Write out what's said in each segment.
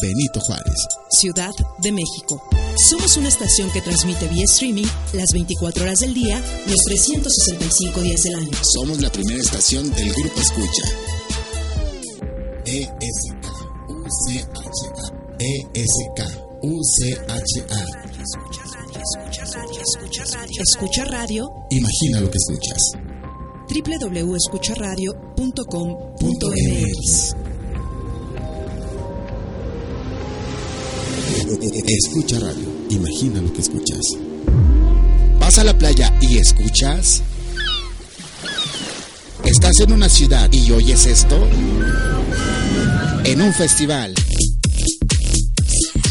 Benito Juárez. Ciudad de México. Somos una estación que transmite vía streaming las 24 horas del día, los 365 días del año. Somos la primera estación del Grupo Escucha. ESK UCHA. ESK UCHA. Escucha Radio. Imagina lo que escuchas. www.escucharadio.com.mx Escucha radio. Imagina lo que escuchas. ¿Vas a la playa y escuchas? ¿Estás en una ciudad y oyes esto? En un festival.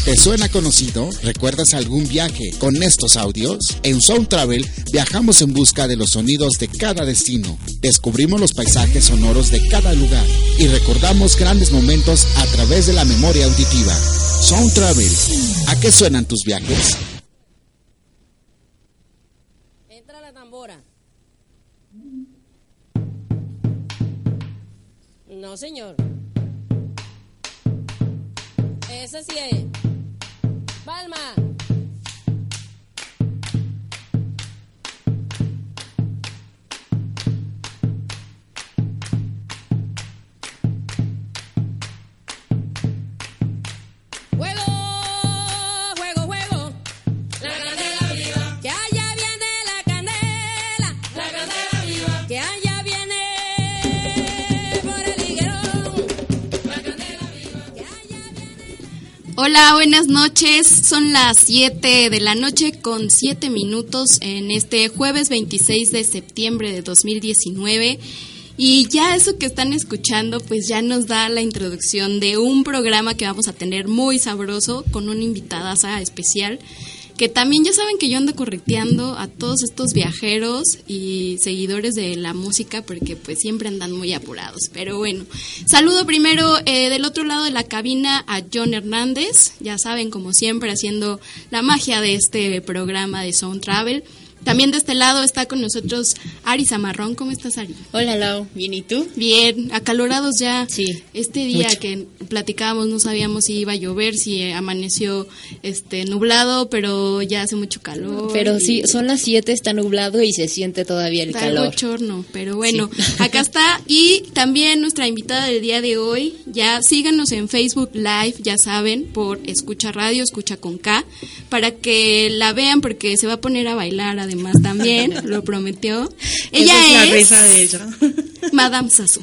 ¿Te suena conocido? ¿Recuerdas algún viaje con estos audios? En Sound Travel viajamos en busca de los sonidos de cada destino, descubrimos los paisajes sonoros de cada lugar y recordamos grandes momentos a través de la memoria auditiva. Sound Travel, ¿a qué suenan tus viajes? Entra la tambora. No, señor. Ese sí es. Palma. Hola, buenas noches. Son las 7 de la noche con 7 minutos en este jueves 26 de septiembre de 2019. Y ya eso que están escuchando, pues ya nos da la introducción de un programa que vamos a tener muy sabroso con una invitada especial. Que también ya saben que yo ando correteando a todos estos viajeros y seguidores de la música porque pues siempre andan muy apurados. Pero bueno, saludo primero eh, del otro lado de la cabina a John Hernández, ya saben como siempre haciendo la magia de este programa de Sound Travel. También de este lado está con nosotros Ari Zamarrón. ¿Cómo estás, Ari? Hola, Lau. ¿Bien y tú? Bien, acalorados ya. Sí, Este día mucho. que platicábamos no sabíamos si iba a llover, si amaneció este nublado, pero ya hace mucho calor. Pero y sí, son las 7, está nublado y se siente todavía el Está calor. chorno, pero bueno, acá está. Y también nuestra invitada del día de hoy, ya síganos en Facebook Live, ya saben, por Escucha Radio, Escucha con K, para que la vean porque se va a poner a bailar además también, lo prometió. Ella Esa es la es risa de ella. Madame Sasu.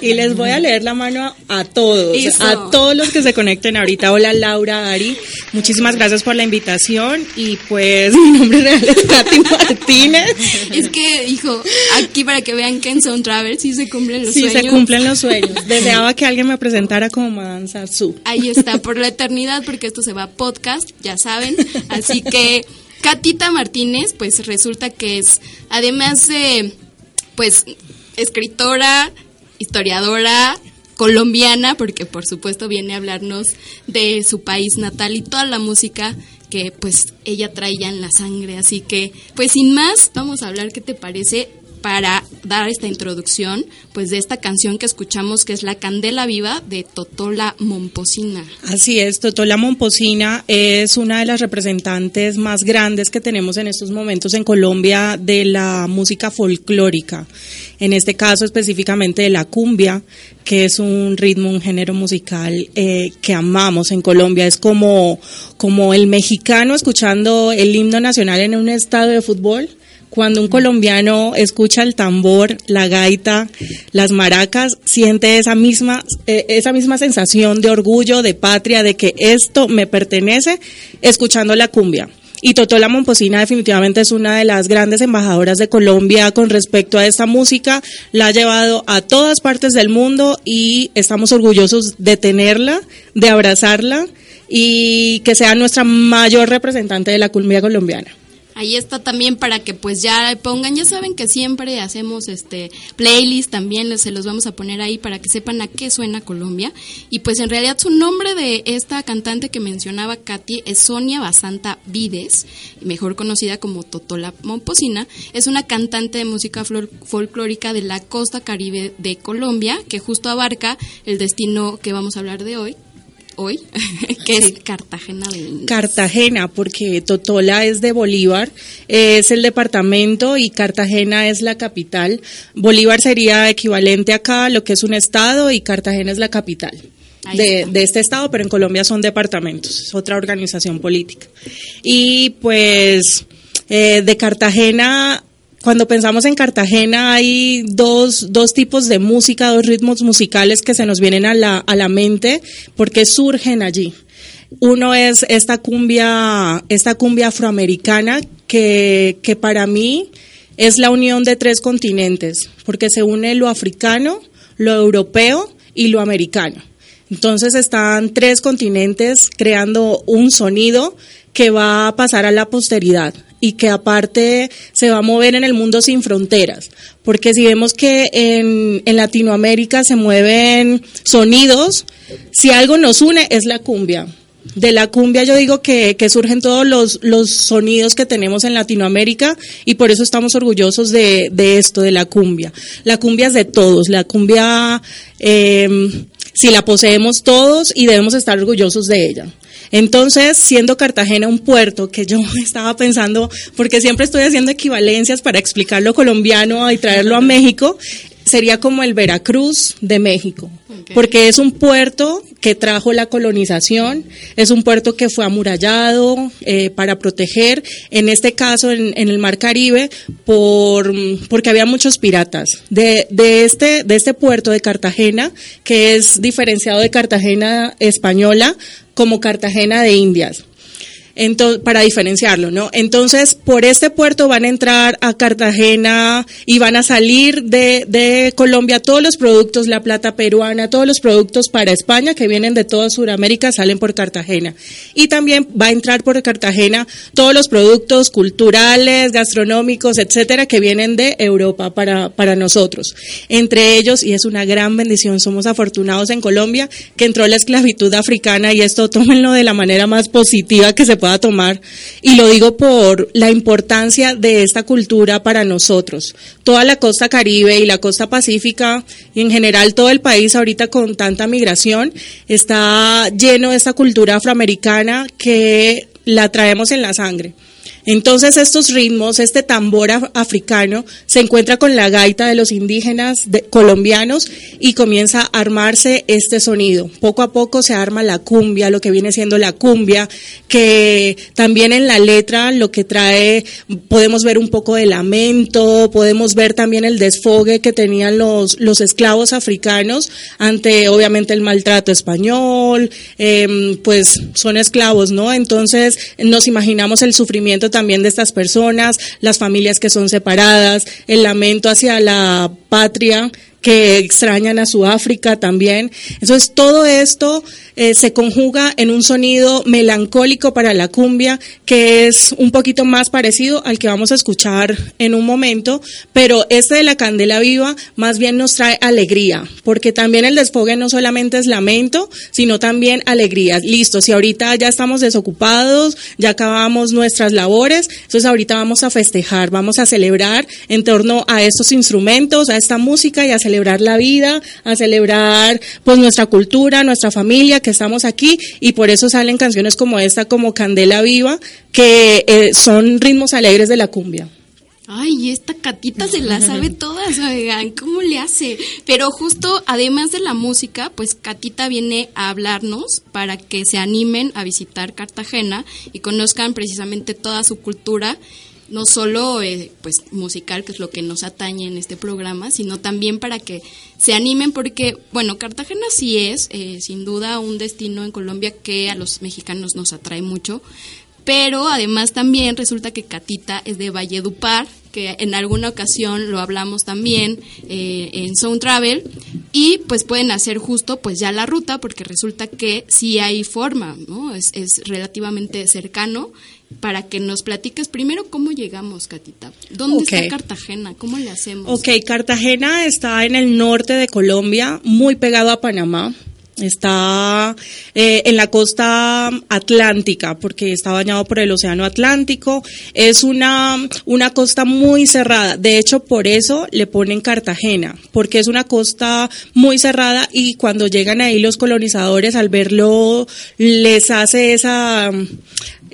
y les voy a leer la mano a, todos, Eso. a todos los que se conecten ahorita. Hola Laura, Ari, muchísimas gracias por la invitación y pues mi nombre real es Katy Martínez. Es que, hijo, aquí para que vean que en Sound Travel sí se cumplen los Sí, sueños. se cumplen los sueños. Deseaba que alguien me presentara como Madame Sassou. Ahí está, por la eternidad, porque esto se va a podcast, ya saben. Así que Catita Martínez, pues resulta que es, además de, pues, escritora, historiadora, colombiana, porque por supuesto viene a hablarnos de su país natal y toda la música que pues ella traía en la sangre. Así que, pues sin más, vamos a hablar qué te parece para dar esta introducción, pues de esta canción que escuchamos que es La Candela Viva de Totola Momposina. Así es, Totola Momposina es una de las representantes más grandes que tenemos en estos momentos en Colombia de la música folclórica. En este caso específicamente de la cumbia, que es un ritmo, un género musical eh, que amamos en Colombia. Es como, como el mexicano escuchando el himno nacional en un estadio de fútbol. Cuando un colombiano escucha el tambor, la gaita, las maracas, siente esa misma, eh, esa misma sensación de orgullo, de patria, de que esto me pertenece, escuchando la cumbia. Y Totola Momposina definitivamente es una de las grandes embajadoras de Colombia con respecto a esta música. La ha llevado a todas partes del mundo y estamos orgullosos de tenerla, de abrazarla y que sea nuestra mayor representante de la cumbia colombiana. Ahí está también para que pues ya pongan, ya saben que siempre hacemos este playlist también, se los vamos a poner ahí para que sepan a qué suena Colombia. Y pues en realidad su nombre de esta cantante que mencionaba Katy es Sonia Basanta Vides, mejor conocida como Totola Momposina. Es una cantante de música folclórica de la costa caribe de Colombia, que justo abarca el destino que vamos a hablar de hoy, hoy, que es Cartagena de Indias. Cartagena, porque Totola es de Bolívar, es el departamento y Cartagena es la capital. Bolívar sería equivalente acá a lo que es un estado y Cartagena es la capital. De este estado, pero en Colombia son departamentos, es otra organización política. Y pues eh, de Cartagena, cuando pensamos en Cartagena hay dos, dos tipos de música, dos ritmos musicales que se nos vienen a la, a la mente porque surgen allí. Uno es esta cumbia, esta cumbia afroamericana que, que para mí es la unión de tres continentes, porque se une lo africano, lo europeo y lo americano. Entonces están tres continentes creando un sonido que va a pasar a la posteridad y que aparte se va a mover en el mundo sin fronteras. Porque si vemos que en, Latinoamérica se mueven sonidos, si algo nos une es la cumbia. De la cumbia yo digo que, que surgen todos los, los sonidos que tenemos en Latinoamérica y por eso estamos orgullosos de, de esto, de la cumbia. La cumbia es de todos, la cumbia eh, si la poseemos todos y debemos estar orgullosos de ella. Entonces, siendo Cartagena un puerto que yo estaba pensando, porque siempre estoy haciendo equivalencias para explicar lo colombiano y traerlo a México, sería como el Veracruz de México, porque es un puerto que trajo la colonización, es un puerto que fue amurallado eh, para proteger, en este caso en, en el Mar Caribe, por, porque había muchos piratas. De, de, este, de este puerto de Cartagena, que es diferenciado de Cartagena española, como Cartagena de Indias. Entonces, para diferenciarlo, ¿no? Entonces, por este puerto van a entrar a Cartagena y van a salir de, Colombia todos los productos, la plata peruana, todos los productos para España que vienen de toda Sudamérica salen por Cartagena. Y también va a entrar por Cartagena todos los productos culturales, gastronómicos, etcétera, que vienen de Europa para, para nosotros. Entre ellos, y es una gran bendición, somos afortunados en Colombia, que entró la esclavitud africana y esto tómenlo de la manera más positiva que se pueda tomar. Y lo digo por la importancia de esta cultura para nosotros. Toda la costa caribe y la costa pacífica y en general todo el país ahorita con tanta migración está lleno de esta cultura afroamericana que la traemos en la sangre. Entonces estos ritmos, este tambor af- africano se encuentra con la gaita de los indígenas de- colombianos y comienza a armarse este sonido. Poco a poco se arma la cumbia, lo que viene siendo la cumbia, que también en la letra lo que trae, podemos ver un poco de lamento, podemos ver también el desfogue que tenían los, los esclavos africanos ante obviamente el maltrato español, em, pues son esclavos, ¿no? Entonces nos imaginamos el sufrimiento también de estas personas, las familias que son separadas, el lamento hacia la patria que extrañan a su África también. Entonces todo esto eh, se conjuga en un sonido melancólico para la cumbia que es un poquito más parecido al que vamos a escuchar en un momento, pero este de la candela viva más bien nos trae alegría, porque también el desfogue no solamente es lamento, sino también alegría. Listo, si ahorita ya estamos desocupados, ya acabamos nuestras labores, entonces ahorita vamos a festejar, vamos a celebrar en torno a estos instrumentos, a esta música y a celebrar la vida, a celebrar pues nuestra cultura, nuestra familia, que estamos aquí y por eso salen canciones como esta, como Candela Viva, que eh, son ritmos alegres de la cumbia. Ay, esta Catita se la sabe todas, oigan, ¿cómo le hace? Pero justo, además de la música, pues Catita viene a hablarnos para que se animen a visitar Cartagena y conozcan precisamente toda su cultura, no solo eh, pues musical, que es lo que nos atañe en este programa, sino también para que se animen porque, bueno, Cartagena sí es, eh, sin duda, un destino en Colombia que a los mexicanos nos atrae mucho, pero además también resulta que Catita es de Valledupar, que en alguna ocasión lo hablamos también eh, en Sound Travel, y pues pueden hacer justo pues ya la ruta, porque resulta que sí hay forma, ¿no? Es, es relativamente cercano para que nos platiques primero cómo llegamos, Catita. ¿Dónde está Cartagena? ¿Cómo le hacemos? Ok, Cartagena está en el norte de Colombia, muy pegado a Panamá. Está eh, en la costa atlántica, porque está bañado por el Océano Atlántico. Es una, una costa muy cerrada. De hecho, por eso le ponen Cartagena, porque es una costa muy cerrada y cuando llegan ahí los colonizadores, al verlo, les hace esa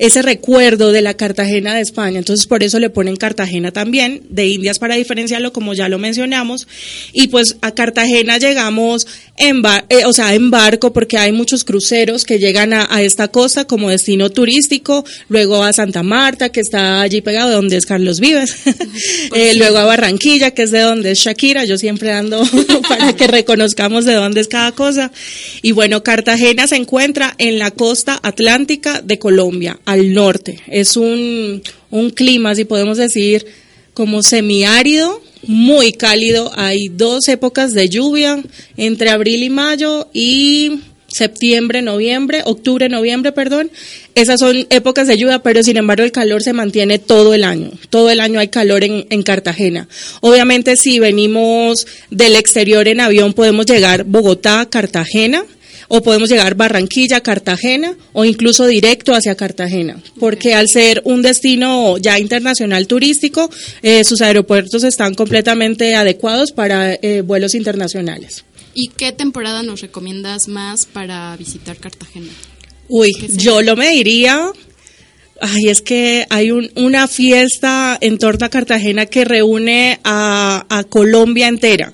ese recuerdo de la Cartagena de España. Entonces, por eso le ponen Cartagena también, de Indias para diferenciarlo, como ya lo mencionamos. Y pues a Cartagena llegamos en, bar- eh, o sea, en barco, porque hay muchos cruceros que llegan a, a esta costa como destino turístico, luego a Santa Marta, que está allí pegado, donde es Carlos Vives, Eh, luego a Barranquilla, que es de donde es Shakira, yo siempre ando para que reconozcamos de dónde es cada cosa. Y bueno, Cartagena se encuentra en la costa atlántica de Colombia, al norte. Es un, un clima, si podemos decir, como semiárido, muy cálido. Hay dos épocas de lluvia, entre abril y mayo y septiembre, noviembre, octubre, noviembre, perdón. Esas son épocas de lluvia, pero sin embargo el calor se mantiene todo el año. Todo el año hay calor en, en Cartagena. Obviamente si venimos del exterior en avión podemos llegar Bogotá, Cartagena o podemos llegar Barranquilla, Cartagena o incluso directo hacia Cartagena, porque al ser un destino ya internacional turístico, eh, sus aeropuertos están completamente adecuados para eh, vuelos internacionales. ¿Y qué temporada nos recomiendas más para visitar Cartagena? Uy, yo lo me diría. Ay, es que hay un- una fiesta en torno a Cartagena que reúne a, Colombia entera.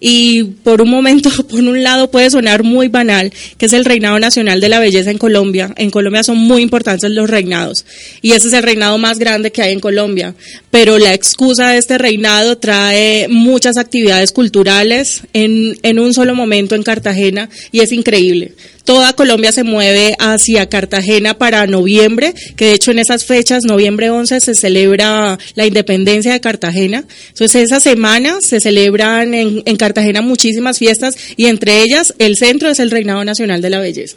Y por un momento, por un lado, puede sonar muy banal, que es el reinado nacional de la belleza en Colombia. En Colombia son muy importantes los reinados. Y ese es el reinado más grande que hay en Colombia. Pero la excusa de este reinado trae muchas actividades culturales en un solo momento en Cartagena y es increíble. Toda Colombia se mueve hacia Cartagena para noviembre, que de hecho en esas fechas, noviembre 11, se celebra la independencia de Cartagena. Entonces esa semana se celebran en, en Cartagena muchísimas fiestas y entre ellas el centro es el Reinado Nacional de la Belleza.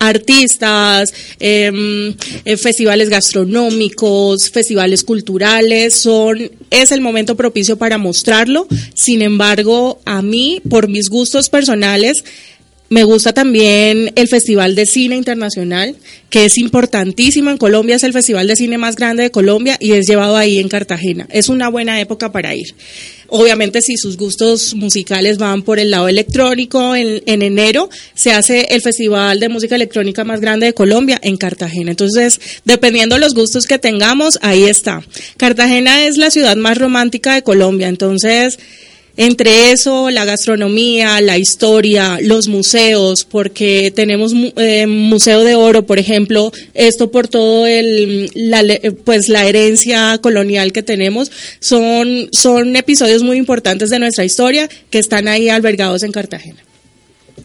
Artistas, em, eh, festivales gastronómicos, festivales culturales, son, es el momento propicio para mostrarlo. Sin embargo, a mí, por mis gustos personales, me gusta también el Festival de Cine Internacional, que es importantísimo en Colombia, es el festival de cine más grande de Colombia y es llevado ahí en Cartagena. Es una buena época para ir. Obviamente si sus gustos musicales van por el lado electrónico, en, en enero se hace el Festival de Música Electrónica más grande de Colombia en Cartagena. Entonces, dependiendo de los gustos que tengamos, ahí está. Cartagena es la ciudad más romántica de Colombia, entonces... Entre eso, la gastronomía, la historia, los museos, porque tenemos eh, Museo de Oro, por ejemplo, esto por todo el, la, pues la herencia colonial que tenemos, son, son episodios muy importantes de nuestra historia que están ahí albergados en Cartagena.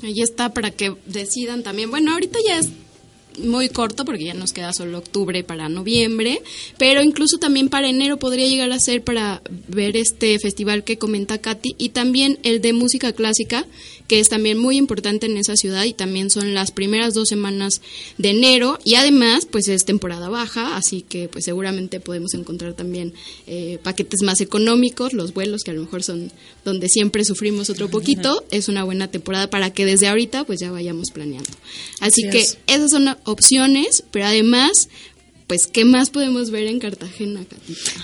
Ahí está para que decidan también. Bueno, ahorita ya es muy corto porque ya nos queda solo octubre para noviembre, pero incluso también para enero podría llegar a ser para ver este festival que comenta Katy y también el de música clásica, que es también muy importante en esa ciudad y también son las primeras dos semanas de enero y además pues es temporada baja, así que pues seguramente podemos encontrar también eh, paquetes más económicos, los vuelos que a lo mejor son donde siempre sufrimos otro poquito, es una buena temporada para que desde ahorita pues ya vayamos planeando. Así Así que es. esas son opciones, pero además, pues, ¿qué más podemos ver en Cartagena?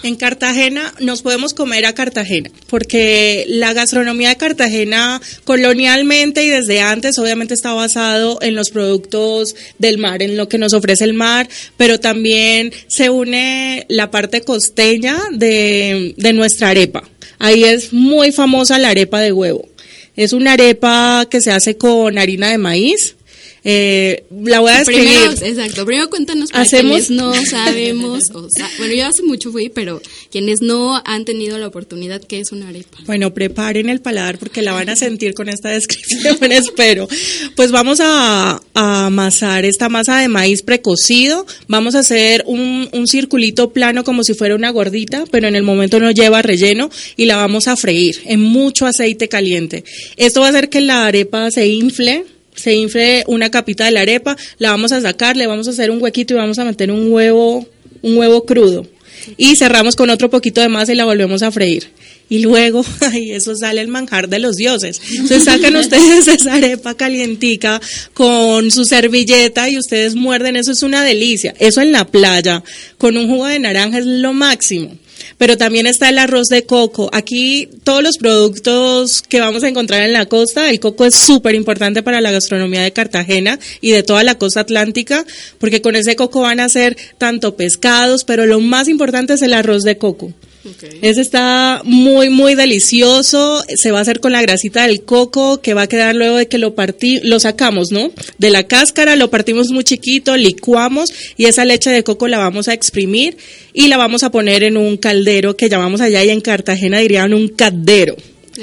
En Cartagena nos podemos comer a Cartagena, porque la gastronomía de Cartagena colonialmente y desde antes obviamente está basado en los productos del mar, en lo que nos ofrece el mar, pero también se une la parte costeña de, de nuestra arepa. Ahí es muy famosa la arepa de huevo. Es una arepa que se hace con harina de maíz. Eh, la voy a describir. Primero, exacto, primero cuéntanos para Hacemos- quienes no sabemos, o sea, bueno, yo hace mucho fui, pero quienes no han tenido la oportunidad, ¿qué es una arepa? Bueno, preparen el paladar porque la van a sentir con esta descripción, espero. Pues vamos a, a amasar esta masa de maíz precocido. Vamos a hacer un, un circulito plano como si fuera una gordita, pero en el momento no lleva relleno y la vamos a freír en mucho aceite caliente. Esto va a hacer que la arepa se infle. Se infle una capita de la arepa, la vamos a sacar, le vamos a hacer un huequito y vamos a meter un huevo un huevo crudo. Y cerramos con otro poquito de masa y la volvemos a freír. Y luego, ay, eso sale el manjar de los dioses. Entonces sacan ustedes esa arepa calientica con su servilleta y ustedes muerden, eso es una delicia. Eso en la playa, con un jugo de naranja es lo máximo. Pero también está el arroz de coco. Aquí todos los productos que vamos a encontrar en la costa, el coco es súper importante para la gastronomía de Cartagena y de toda la costa atlántica, porque con ese coco van a ser tanto pescados, pero lo más importante es el arroz de coco. Ese está muy, muy delicioso. Se va a hacer con la grasita del coco, que va a quedar luego de que lo partí, lo sacamos, ¿no? De la cáscara, lo partimos muy chiquito, licuamos y esa leche de coco la vamos a exprimir y la vamos a poner en un caldero que llamamos allá y en Cartagena dirían un caldero.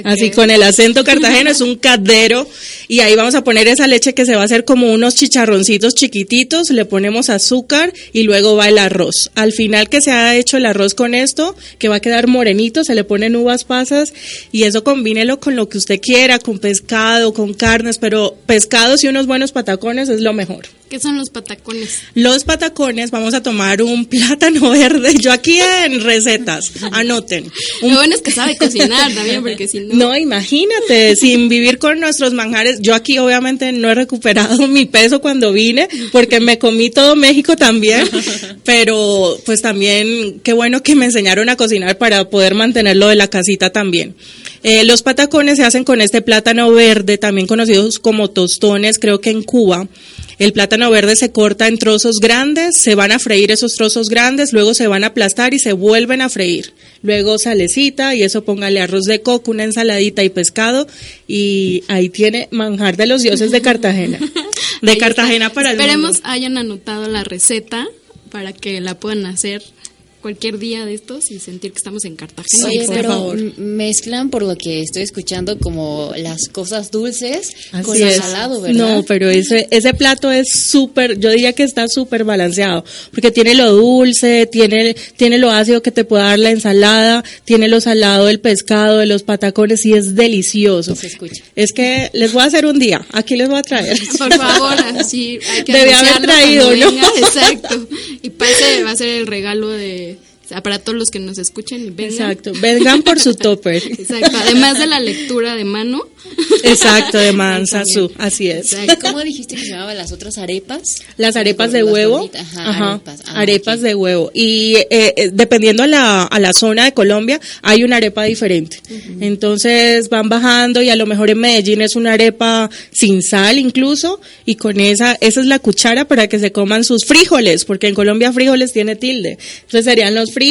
Así con el acento cartageno es un cadero y ahí vamos a poner esa leche que se va a hacer como unos chicharroncitos chiquititos, le ponemos azúcar y luego va el arroz. Al final que se ha hecho el arroz con esto, que va a quedar morenito, se le ponen uvas pasas y eso combínelo con lo que usted quiera, con pescado, con carnes, pero pescados y unos buenos patacones es lo mejor. ¿Qué son los patacones? Los patacones, vamos a tomar un plátano verde. Yo aquí en recetas, anoten. Lo bueno es que sabe cocinar también, porque si no. No, imagínate, sin vivir con nuestros manjares. Yo aquí obviamente no he recuperado mi peso cuando vine, porque me comí todo México también. Pero pues también, qué bueno que me enseñaron a cocinar para poder mantenerlo de la casita también. Eh, los patacones se hacen con este plátano verde, también conocidos como tostones, creo que en Cuba. El plátano verde se corta en trozos grandes, se van a freír esos trozos grandes, luego se van a aplastar y se vuelven a freír. Luego salecita y eso póngale arroz de coco, una ensaladita y pescado y ahí tiene manjar de los dioses de Cartagena. De Cartagena para el Esperemos mundo. hayan anotado la receta para que la puedan hacer cualquier día de estos y sentir que estamos en Cartagena. Oye, por pero favor. mezclan por lo que estoy escuchando como las cosas dulces Así con lo es. salado, ¿verdad? No, pero ese, ese plato es súper, yo diría que está súper balanceado, porque tiene lo dulce, tiene, tiene lo ácido que te puede dar la ensalada, tiene lo salado del pescado, de los patacones y es delicioso. Se escucha. Es que les voy a hacer un día, aquí les voy a traer. Por favor, así hay que Debe haber traído, ¿no? venga, Exacto. Y parece va a ser el regalo de o sea, para todos los que nos escuchen y vengan. Exacto, vengan por su topper. Exacto. Además de la lectura de mano. Exacto, de su, así es. Exacto. ¿Cómo dijiste que se llamaban las otras arepas? Las arepas de Las huevo. ajá, Ajá, arepas. Ah, arepas de huevo. Y eh, eh, dependiendo a la, a la zona de Colombia, hay una arepa diferente. Entonces van bajando y a lo mejor en Medellín es una arepa sin sal incluso. Y con esa, esa es la cuchara para que se coman sus frijoles, porque en Colombia frijoles tiene tilde. Entonces serían los frijoles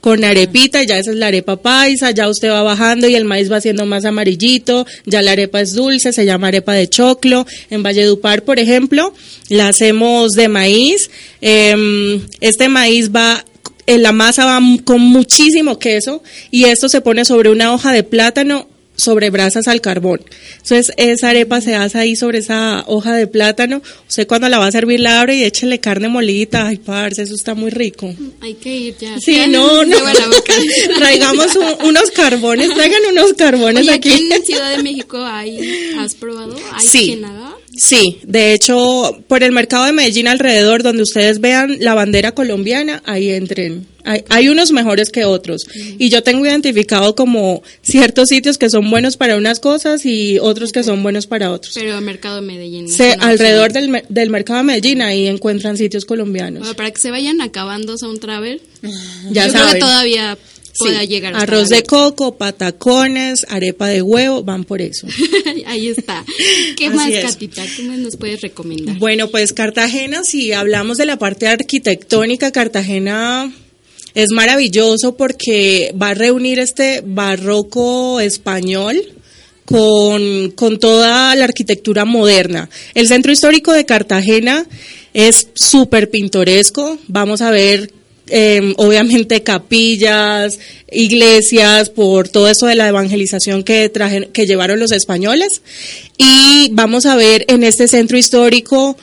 con arepita, ya esa es la arepa paisa, ya usted va bajando y el maíz va siendo más amarillito, ya la arepa es dulce, se llama arepa de choclo. En Valledupar, por ejemplo, la hacemos de maíz. Em, este maíz va en la masa va con muchísimo queso y esto se pone sobre una hoja de plátano sobre brasas al carbón. Entonces esa arepa se hace ahí sobre esa hoja de plátano. Usted cuando la va a servir la abre y échele carne molida. Ay, parce, eso está muy rico. Hay que ir ya. Sí, Ya no, no. Traigamos un- unos carbones, traigan unos carbones Oye, aquí. aquí en Ciudad de México hay, ¿has probado? ¿Hay Sí. Sí, de hecho, por el mercado de Medellín alrededor, donde ustedes vean la bandera colombiana, ahí entren. Hay, hay unos mejores que otros. Y yo tengo identificado como ciertos sitios que son buenos para unas cosas y otros que son buenos para otros. Pero Mercado de Medellín. Se- alrededor del, del mercado de Medellín, ahí encuentran sitios colombianos. Bueno, para que se vayan acabando Sound Travel. Ya yo creo saben. que todavía Sí, pueda llegar Arroz de coco, patacones, arepa de huevo, van por eso. Ahí está. ¿Qué Así más, es. Catita? ¿Qué más nos puedes recomendar? Bueno, pues Cartagena, si hablamos de la parte arquitectónica, Cartagena es maravilloso porque va a reunir este barroco español con, con toda la arquitectura moderna. El centro histórico de Cartagena es súper pintoresco. Vamos a ver eh, obviamente capillas, iglesias, por todo eso de la evangelización que, traje- que llevaron los españoles. Y vamos a ver en este centro histórico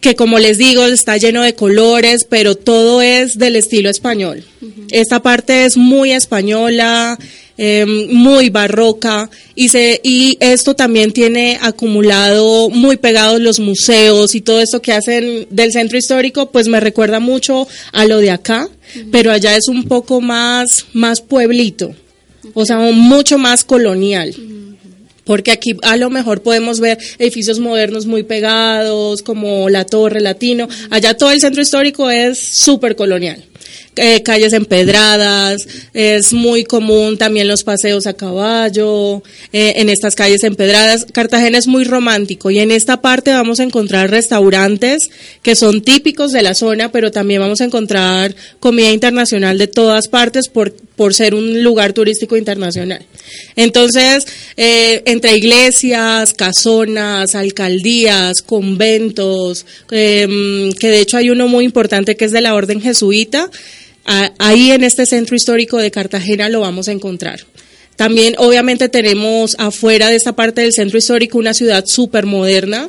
que como les digo está lleno de colores, pero todo es del estilo español. Esta parte es muy española, eh, muy barroca y se y esto también tiene acumulado muy pegados los museos y todo esto que hacen del centro histórico pues me recuerda mucho a lo de acá pero allá es un poco más más pueblito o sea mucho más colonial porque aquí a lo mejor podemos ver edificios modernos muy pegados, como la Torre Latino. Allá todo el centro histórico es súper colonial. Eh, calles empedradas, es muy común también los paseos a caballo, eh, en estas calles empedradas. Cartagena es muy romántico y en esta parte vamos a encontrar restaurantes que son típicos de la zona, pero también vamos a encontrar comida internacional de todas partes por, por ser un lugar turístico internacional. Entonces, eh, entre iglesias, casonas, alcaldías, conventos, em, que de hecho hay uno muy importante que es de la Orden Jesuita, ahí en este centro histórico de Cartagena lo vamos a encontrar. También, obviamente, tenemos afuera de esta parte del centro histórico una ciudad súper moderna.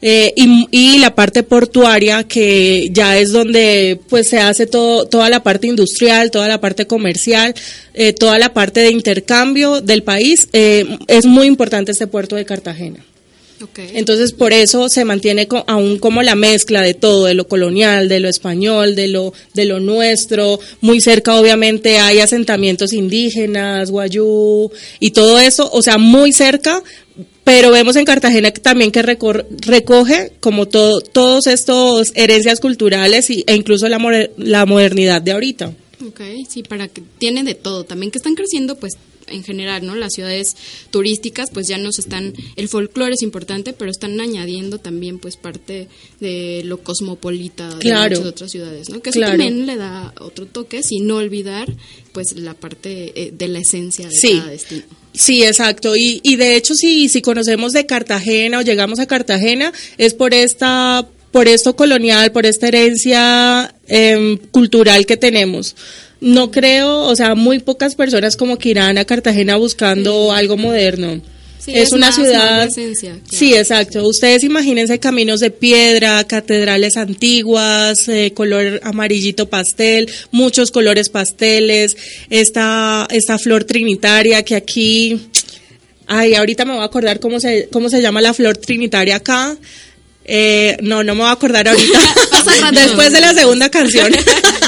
eh, y, la parte portuaria que ya es donde pues se hace todo toda la parte industrial toda la parte comercial eh, toda la parte de intercambio del país eh, es muy importante este puerto de Cartagena Entonces, por eso se mantiene aún como la mezcla de todo, de lo colonial, de lo español, de lo, de lo nuestro. Muy cerca, obviamente, hay asentamientos indígenas, guayú, y todo eso, o sea, muy cerca. Pero vemos en Cartagena también que recoge como todo, todos estos herencias culturales y, e incluso la, la modernidad de ahorita. Ok, sí, para que tiene de todo. También que están creciendo, pues en general, ¿no? Las ciudades turísticas, pues ya nos están, el folclore es importante, pero están añadiendo también, pues, parte de lo cosmopolita de Claro. muchas otras ciudades, ¿no? Que eso Claro. también le da otro toque, sin no olvidar, pues, la parte eh, de la esencia de Sí. cada destino. Sí, exacto. Y, y de hecho, si, si conocemos de Cartagena o llegamos a Cartagena, es por esta, por esto colonial, por esta herencia em, cultural que tenemos. No creo, o sea, muy pocas personas como que irán a Cartagena buscando algo moderno. Sí, es, es una más, ciudad. la esencia, claro. Sí, exacto. Ustedes imagínense caminos de piedra, catedrales antiguas, eh, color amarillito pastel, muchos colores pasteles, esta, esta flor trinitaria que aquí, ay, ahorita me voy a acordar cómo se, cómo se llama la flor trinitaria acá. Eh, no, no me voy a acordar ahorita. Después de la segunda canción.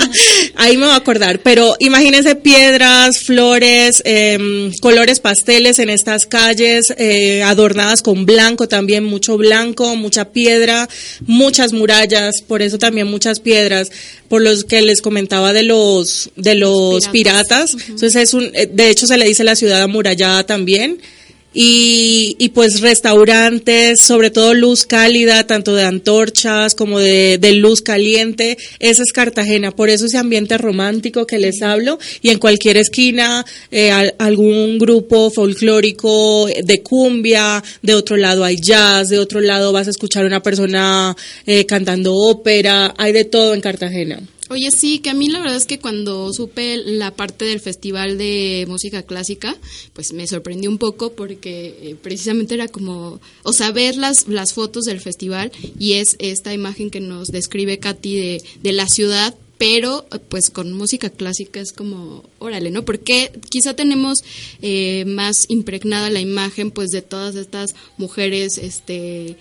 Ahí me voy a acordar. Pero imagínense piedras, flores, em, colores pasteles en estas calles, eh, adornadas con blanco también, mucho blanco, mucha piedra, muchas murallas, por eso también muchas piedras, por los que les comentaba de los, de los Piratas. piratas. Entonces es un, eh, de hecho se le dice la ciudad amurallada también. Y, y pues restaurantes, sobre todo luz cálida, tanto de antorchas como de, de luz caliente, esa es Cartagena, por eso ese ambiente romántico que les hablo, y en cualquier esquina eh, al- algún grupo folclórico de cumbia, de otro lado hay jazz, de otro lado vas a escuchar una persona eh, cantando ópera, hay de todo en Cartagena. Oye, sí, que a mí la verdad es que cuando supe la parte del festival de música clásica, pues me sorprendió un poco porque eh, precisamente era como, o sea, ver las, las fotos del festival y es esta imagen que nos describe Katy de, de la ciudad, pero pues con música clásica es como, órale, ¿no? Porque quizá tenemos eh, más impregnada la imagen pues de todas estas mujeres, este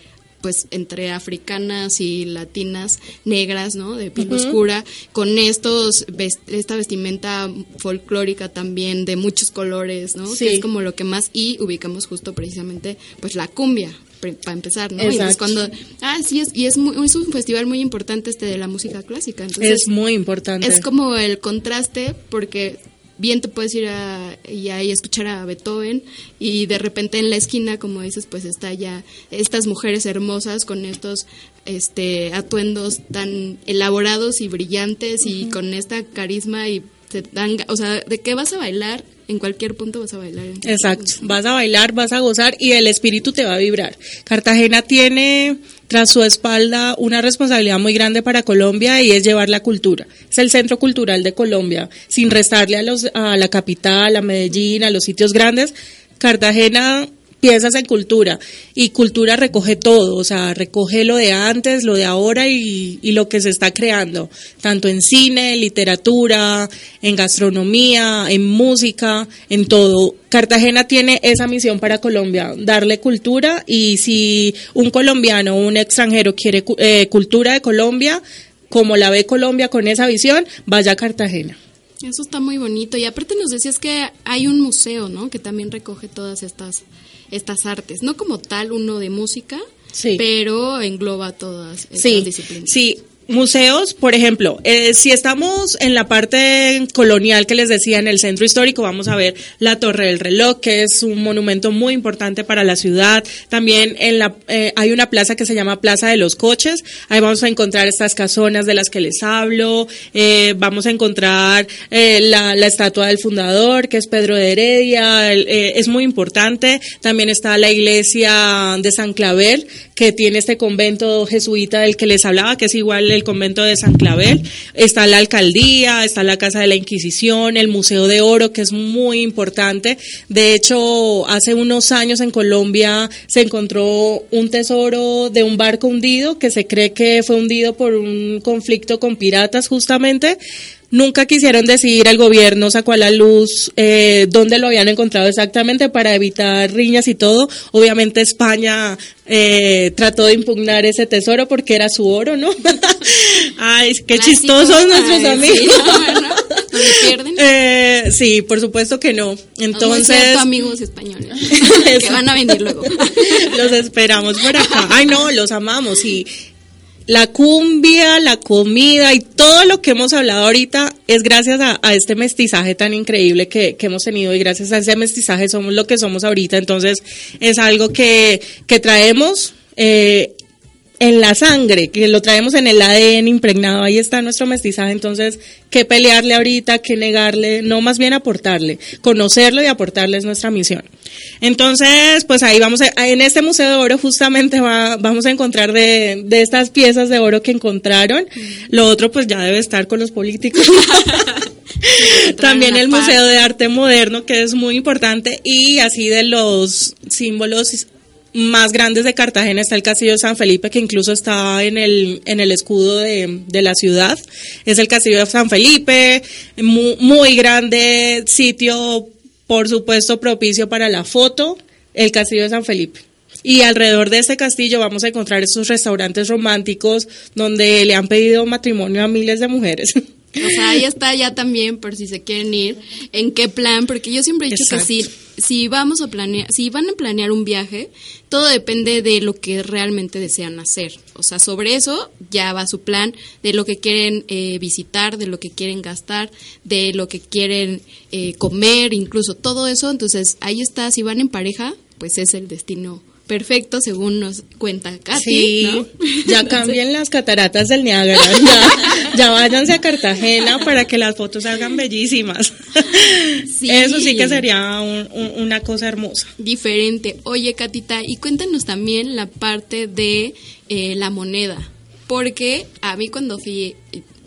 pues entre africanas y latinas negras, ¿no? De piel oscura, con estos esta vestimenta folclórica también de muchos colores, ¿no? Sí. Que es como lo que más y ubicamos justo precisamente pues la cumbia para empezar, ¿no? Y entonces Exacto. cuando ah sí es y es muy- es un festival muy importante este de la música clásica, entonces es muy importante. es como el contraste porque bien te puedes ir a, y ahí escuchar a Beethoven y de repente en la esquina, como dices, pues está ya estas mujeres hermosas con estos este atuendos tan elaborados y brillantes y con esta carisma y te dan, o sea, de qué vas a bailar, en cualquier punto vas a bailar. Exacto, vas a bailar, vas a gozar y el espíritu te va a vibrar. Cartagena tiene tras su espalda una responsabilidad muy grande para Colombia y es llevar la cultura. Es el centro cultural de Colombia, sin restarle a, los, a la capital, a Medellín, a los sitios grandes. Cartagena piensas en cultura y cultura recoge todo, o sea, recoge lo de antes, lo de ahora y, lo que se está creando, tanto en cine, literatura, en gastronomía, en música, en todo. Cartagena tiene esa misión para Colombia, darle cultura y si un colombiano o un extranjero quiere eh, cultura de Colombia, como la ve Colombia con esa visión, vaya a Cartagena. Eso está muy bonito. Y aparte nos decías que hay un museo, ¿no? Que también recoge todas estas, estas artes. No como tal uno de música, Sí. pero engloba todas estas Sí, disciplinas. sí. Museos, por ejemplo, eh, si estamos en la parte colonial que les decía en el centro histórico, vamos a ver la Torre del Reloj, que es un monumento muy importante para la ciudad. También en la, eh, hay una plaza que se llama Plaza de los Coches. Ahí vamos a encontrar estas casonas de las que les hablo. Eh, vamos a encontrar eh, la, la estatua del fundador, que es Pedro de Heredia. eh, es muy importante. También está la iglesia de San Claver, que tiene este convento jesuita del que les hablaba, que es igual el convento de San Claver. Está la alcaldía, está la Casa de la Inquisición, el Museo de Oro, que es muy importante. De hecho, hace unos años en Colombia se encontró un tesoro de un barco hundido que se cree que fue hundido por un conflicto con piratas justamente. Nunca quisieron decidir, el gobierno sacó a la luz eh, dónde lo habían encontrado exactamente para evitar riñas y todo. Obviamente España eh, trató de impugnar ese tesoro porque era su oro, ¿no? Ay, qué Clásico. chistosos nuestros Ay, amigos. sí, no, pierden. Eh, sí, por supuesto que no. No es Entonces, cierto, amigos españoles, que van a venir luego. los esperamos por acá. Ay, no, los amamos. Y la cumbia, la comida y todo lo que hemos hablado ahorita es gracias a, este mestizaje tan increíble que, que hemos tenido y gracias a ese mestizaje somos lo que somos ahorita. Entonces, es algo que, que traemos. Eh, en la sangre, que lo traemos en el ADN impregnado, ahí está nuestro mestizaje, entonces, ¿qué pelearle ahorita? ¿Qué negarle? No, más bien aportarle, conocerlo y aportarle es nuestra misión. Entonces, pues ahí vamos, a- en este Museo de Oro justamente va- vamos a encontrar de, de estas piezas de oro que encontraron, lo otro pues ya debe estar con los políticos. También el. Museo de Arte Moderno, que es muy importante, y así de los símbolos más grandes de Cartagena está el Castillo de San Felipe, que incluso está en el, en el escudo de, de la ciudad. Es el Castillo de San Felipe, muy, muy grande sitio, por supuesto, propicio para la foto, el Castillo de San Felipe. Y alrededor de ese castillo vamos a encontrar estos restaurantes románticos donde le han pedido matrimonio a miles de mujeres. O sea, ahí está ya también por si se quieren ir, en qué plan, porque yo siempre he dicho Exacto. que si, si vamos a planear, si van a planear un viaje, todo depende de lo que realmente desean hacer. O sea, sobre eso ya va su plan, de lo que quieren eh, visitar, de lo que quieren gastar, de lo que quieren eh, comer, incluso todo eso. Entonces, ahí está, si van en pareja, pues es el destino perfecto según nos cuenta Katy, Sí, ¿no? ya cambien las cataratas del Niágara, ya, ya váyanse a Cartagena para que las fotos salgan bellísimas. Sí. Eso sí que sería un- un- una cosa hermosa. diferente. Oye, Catita, y cuéntanos también la parte de eh, la moneda. Porque a mí cuando fui,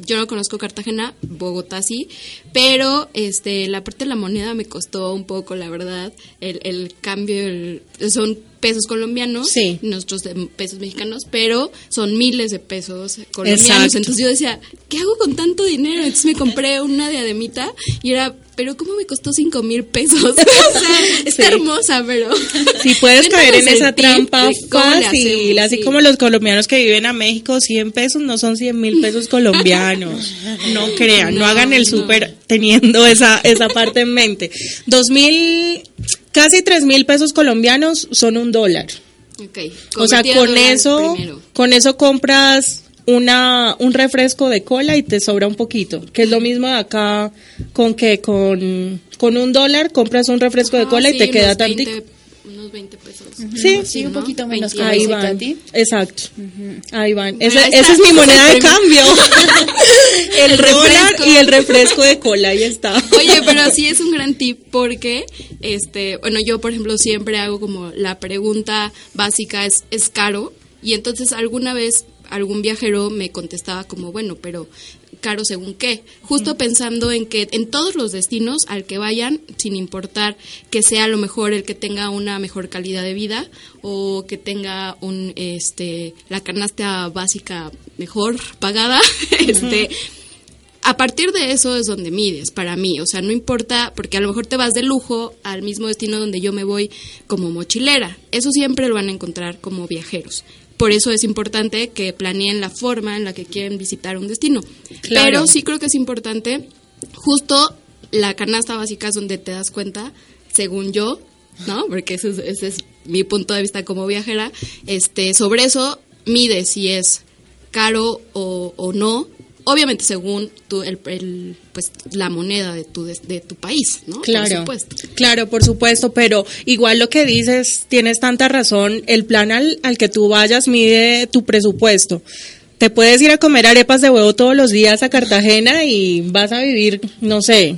yo no conozco Cartagena, Bogotá sí, pero este la parte de la moneda me costó un poco, la verdad, el, el cambio, el- son pesos colombianos, Sí. de pesos mexicanos, pero son miles de pesos colombianos. Exacto. Entonces yo decía, ¿qué hago con tanto dinero? Entonces me compré una diademita y era, pero ¿cómo me costó cinco mil pesos? o sea, está Sí. hermosa, pero... Si puedes caer en esa trampa fácil, así sí. como los colombianos que viven a México, 100 pesos no son 100 mil pesos colombianos. No crean, no, No, hagan el no. súper teniendo esa, esa parte en mente. Dos mil, casi tres mil pesos colombianos son un dólar. Ok, O sea, con eso, primero. con eso compras una un refresco de cola y te sobra un poquito, que es lo mismo de acá con que con, con un dólar compras un refresco de Ah, cola y sí, te queda unos tantico. 20 unos 20 pesos. Sí, Sí, un poquito menos 20. como Ahí dice van. Katy. Exacto. Ahí van. Esa está. es mi moneda de cambio. el El dólar refresco. y el refresco de cola. Ahí está. Oye, pero sí es un gran tip porque, este, bueno, yo por ejemplo siempre hago como la pregunta básica es, ¿es caro? Y entonces alguna vez algún viajero me contestaba como, bueno, pero caro según qué. Justo pensando en que en todos los destinos al que vayan, sin importar que sea a lo mejor el que tenga una mejor calidad de vida o que tenga un este la canasta básica mejor pagada, este a partir de eso es donde mides para mí, o sea, no importa, porque a lo mejor te vas de lujo al mismo destino donde yo me voy como mochilera, eso siempre lo van a encontrar como viajeros. Por eso es importante que planeen la forma en la que quieren visitar un destino. Claro. Pero sí creo que es importante, justo la canasta básica es donde te das cuenta, según yo, ¿no? Porque ese es, ese es mi punto de vista como viajera. Este, sobre eso mide si es caro o, o no. Obviamente según tu, el, el, pues, la moneda de tu, de, de tu país, ¿no? Por Claro, supuesto. claro, por supuesto, pero igual lo que dices, tienes tanta razón, el plan al, al que tú vayas mide tu presupuesto. Te puedes ir a comer arepas de huevo todos los días a Cartagena y vas a vivir, no sé,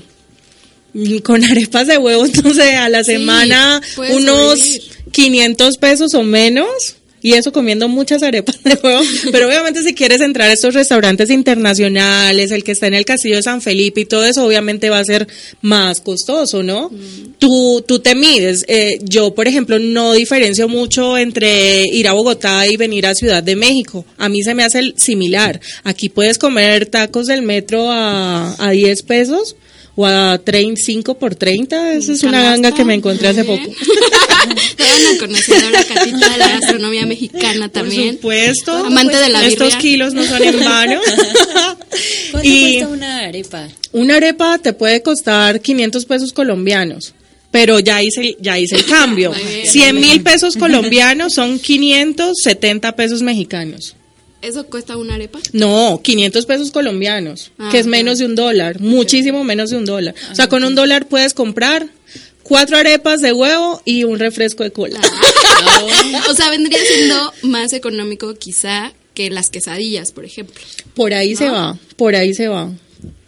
con arepas de huevo, no sé, a la Sí, semana unos sobrevivir. 500 pesos o menos. Y eso comiendo muchas arepas de huevo. Pero obviamente si quieres entrar a estos restaurantes internacionales, el que está en el Castillo de San Felipe y todo eso, obviamente va a ser más costoso, ¿no? Mm. Tú, tú te mides. Eh, yo, por ejemplo, no diferencio mucho entre ir a Bogotá y venir a Ciudad de México. A mí se me hace el similar. Aquí puedes comer tacos del metro a, a 10 pesos o a 35 por 30. Esa es una ganga que me encontré hace poco. una conocedora catita de la gastronomía mexicana también. Por supuesto. Amante de la Estos birria. kilos no son en vano. ¿Cuánto y cuesta una arepa? una arepa te puede costar 500 pesos colombianos. Pero ya hice, el- ya hice el cambio. Muy bien. 100 mil pesos colombianos son 570 pesos mexicanos. ¿Eso cuesta una arepa? No, 500 pesos colombianos, Ah, que es menos de un dólar, muchísimo menos de un dólar. O sea, con un dólar puedes comprar cuatro arepas de huevo y un refresco de cola. O sea, vendría siendo más económico quizá que las quesadillas, por ejemplo. Por ahí se va, por ahí se va.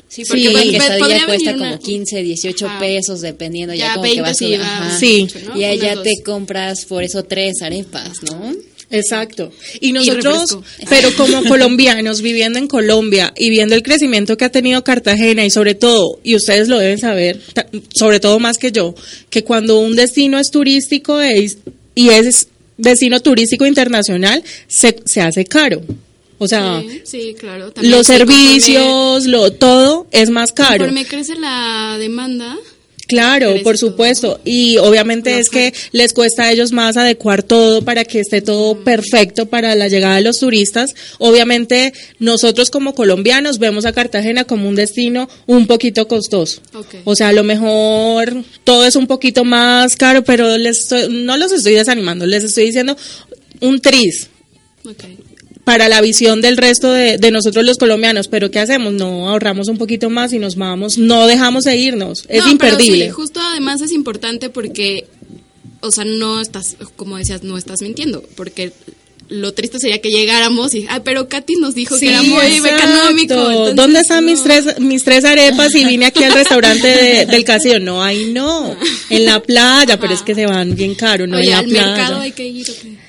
Sí, porque pues, la quesadilla cuesta una- como 15, 18 Ajá. pesos, dependiendo ya, Ya, como 20 que vas va- ajá. Sí. ¿no? Y allá te compras por eso tres arepas, ¿no? Exacto. Y nosotros, pero como colombianos viviendo en Colombia y viendo el crecimiento que ha tenido Cartagena y sobre todo, y ustedes lo deben saber, sobre todo más que yo, que cuando un destino es turístico es- y es destino turístico internacional, se, se hace caro. O sea, Sí, sí, claro. Los servicios, lo todo es más caro. Conforme crece la demanda, Claro, por supuesto. Y obviamente es que les cuesta a ellos más adecuar todo para que esté todo perfecto para la llegada de los turistas. Obviamente nosotros como colombianos vemos a Cartagena como un destino un poquito costoso. Ok. O sea, a lo mejor todo es un poquito más caro, pero les estoy- no los estoy desanimando, les estoy diciendo un tris. Para la visión del resto de, de nosotros los colombianos, pero ¿qué hacemos? No ahorramos un poquito más y nos vamos, no dejamos de irnos, es No, pero imperdible. sí, justo además es importante porque, o sea, no estás, como decías, no estás mintiendo, porque lo triste sería que llegáramos y, ah, pero Katy nos dijo que era muy exacto. económico. entonces, ¿Dónde están mis no. tres mis tres arepas y vine aquí al restaurante de- del castillo? No, ahí no. En la playa, pero es que se van bien caro, no Oye, en la al playa. mercado hay que ir. ¿o qué?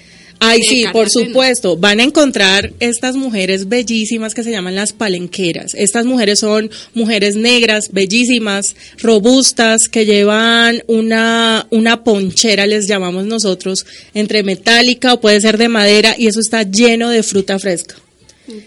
Ay, sí, por supuesto. Van a encontrar estas mujeres bellísimas que se llaman las palenqueras. Estas mujeres son mujeres negras, bellísimas, robustas, que llevan una, una ponchera, les llamamos nosotros, entre metálica o puede ser de madera, y eso está lleno de fruta fresca.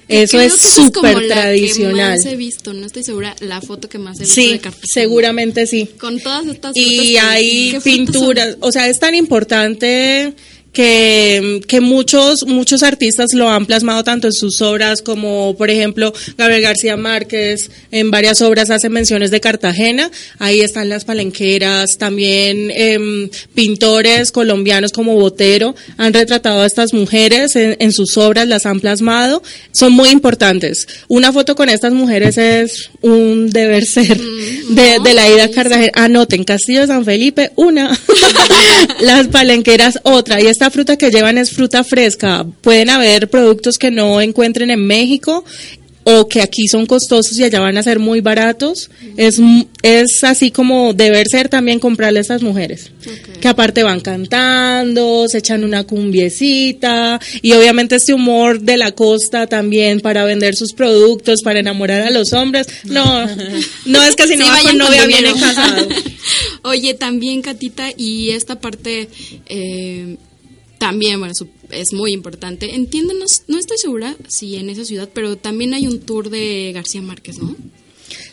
Eso es súper la que tradicional. más he visto, no estoy segura, la foto que más he visto Sí, de seguramente sí. Con todas estas y hay ¿qué frutas pinturas, o sea, es tan importante que, que muchos muchos artistas lo han plasmado tanto en sus obras como por ejemplo Gabriel García Márquez en varias obras hace menciones de Cartagena. Ahí están las palenqueras también em, pintores colombianos como Botero han retratado a estas mujeres en, en sus obras las han plasmado. Son muy importantes. Una foto con estas mujeres es un deber ser de, de la ida a Cartagena. Anoten Castillo de San Felipe una. Las palenqueras otra. Y esta fruta que llevan es fruta fresca pueden haber productos que no encuentren en México o que aquí son costosos y allá van a ser muy baratos. Es, es así como deber ser también comprarle a estas mujeres. Que aparte van cantando, se echan una cumbiecita y obviamente este humor de la costa también para vender sus productos, para enamorar a los hombres. No, no es que si no Sí, va con novia viene casado. Oye, también, Catita, y esta parte eh, también, bueno, es muy importante. Entiéndanos, no estoy segura si en esa ciudad, pero también hay un tour de García Márquez, ¿no?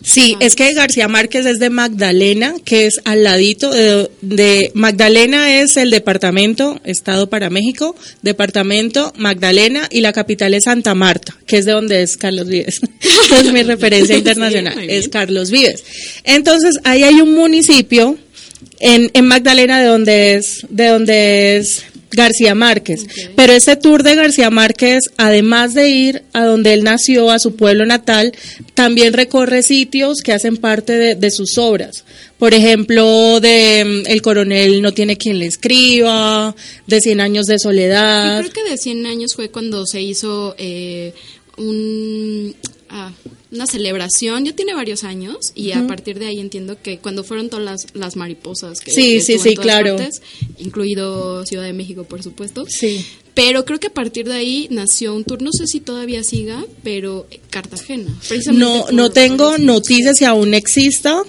Sí, es que García Márquez es de Magdalena, que es al ladito de, de- Magdalena es el departamento, estado para México, departamento Magdalena y la capital es Santa Marta, que es de donde es Carlos Vives. es mi referencia internacional, es Carlos Vives. Entonces, ahí hay un municipio en, en Magdalena de donde es, de donde es García Márquez. Pero este tour de García Márquez, además de ir a donde él nació, a su pueblo natal, también recorre sitios que hacen parte de, de sus obras. Por ejemplo, de mm, El coronel no tiene quien le escriba, de Cien años de soledad. creo que de 100 años fue cuando se hizo eh, un, ah, una celebración. Ya tiene varios años y a partir de ahí entiendo que cuando fueron todas las, las mariposas que, Sí, que sí, sí, todas claro. partes, incluido Ciudad de México, por supuesto. Sí. Pero creo que a partir de ahí nació un tour, no sé si todavía siga, pero Cartagena. precisamente No, no tengo noticias si aún exista.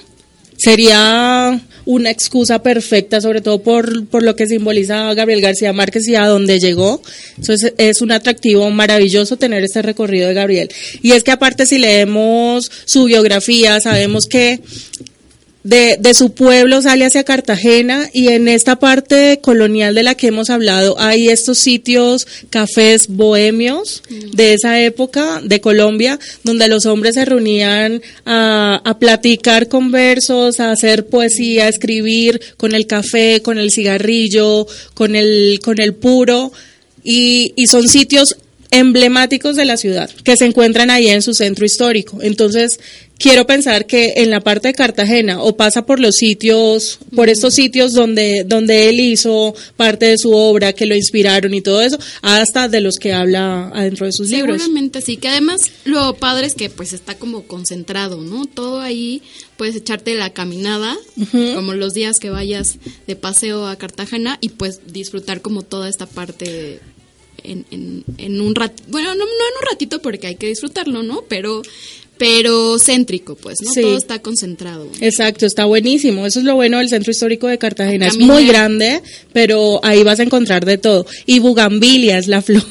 Sería una excusa perfecta, sobre todo por, por lo que simboliza Gabriel García Márquez y a dónde llegó. Entonces es un atractivo maravilloso tener este recorrido de Gabriel. Y es que aparte si leemos su biografía, sabemos que de, de su pueblo sale hacia Cartagena y en esta parte colonial de la que hemos hablado hay estos sitios, cafés bohemios de esa época de Colombia, donde los hombres se reunían a, a platicar con versos, a hacer poesía, a escribir con el café, con el cigarrillo, con el, con el puro y, y son sitios emblemáticos de la ciudad que se encuentran ahí en su centro histórico. Entonces, quiero pensar que en la parte de Cartagena o pasa por los sitios, por estos sitios donde, donde él hizo parte de su obra, que lo inspiraron y todo eso, hasta de los que habla adentro de sus libros. Seguramente sí, que además lo padre es que pues está como concentrado, ¿no? Todo ahí puedes echarte la caminada, como los días que vayas de paseo a Cartagena y pues disfrutar como toda esta parte en, en, en un rat, bueno, no, no en un ratito porque hay que disfrutarlo, ¿no? Pero pero céntrico, pues, ¿no? Sí. Todo está concentrado. Exacto, está buenísimo. Eso es lo bueno del centro histórico de Cartagena. Es muy grande, pero ahí vas a encontrar de todo. Y Bugambilia es la flor.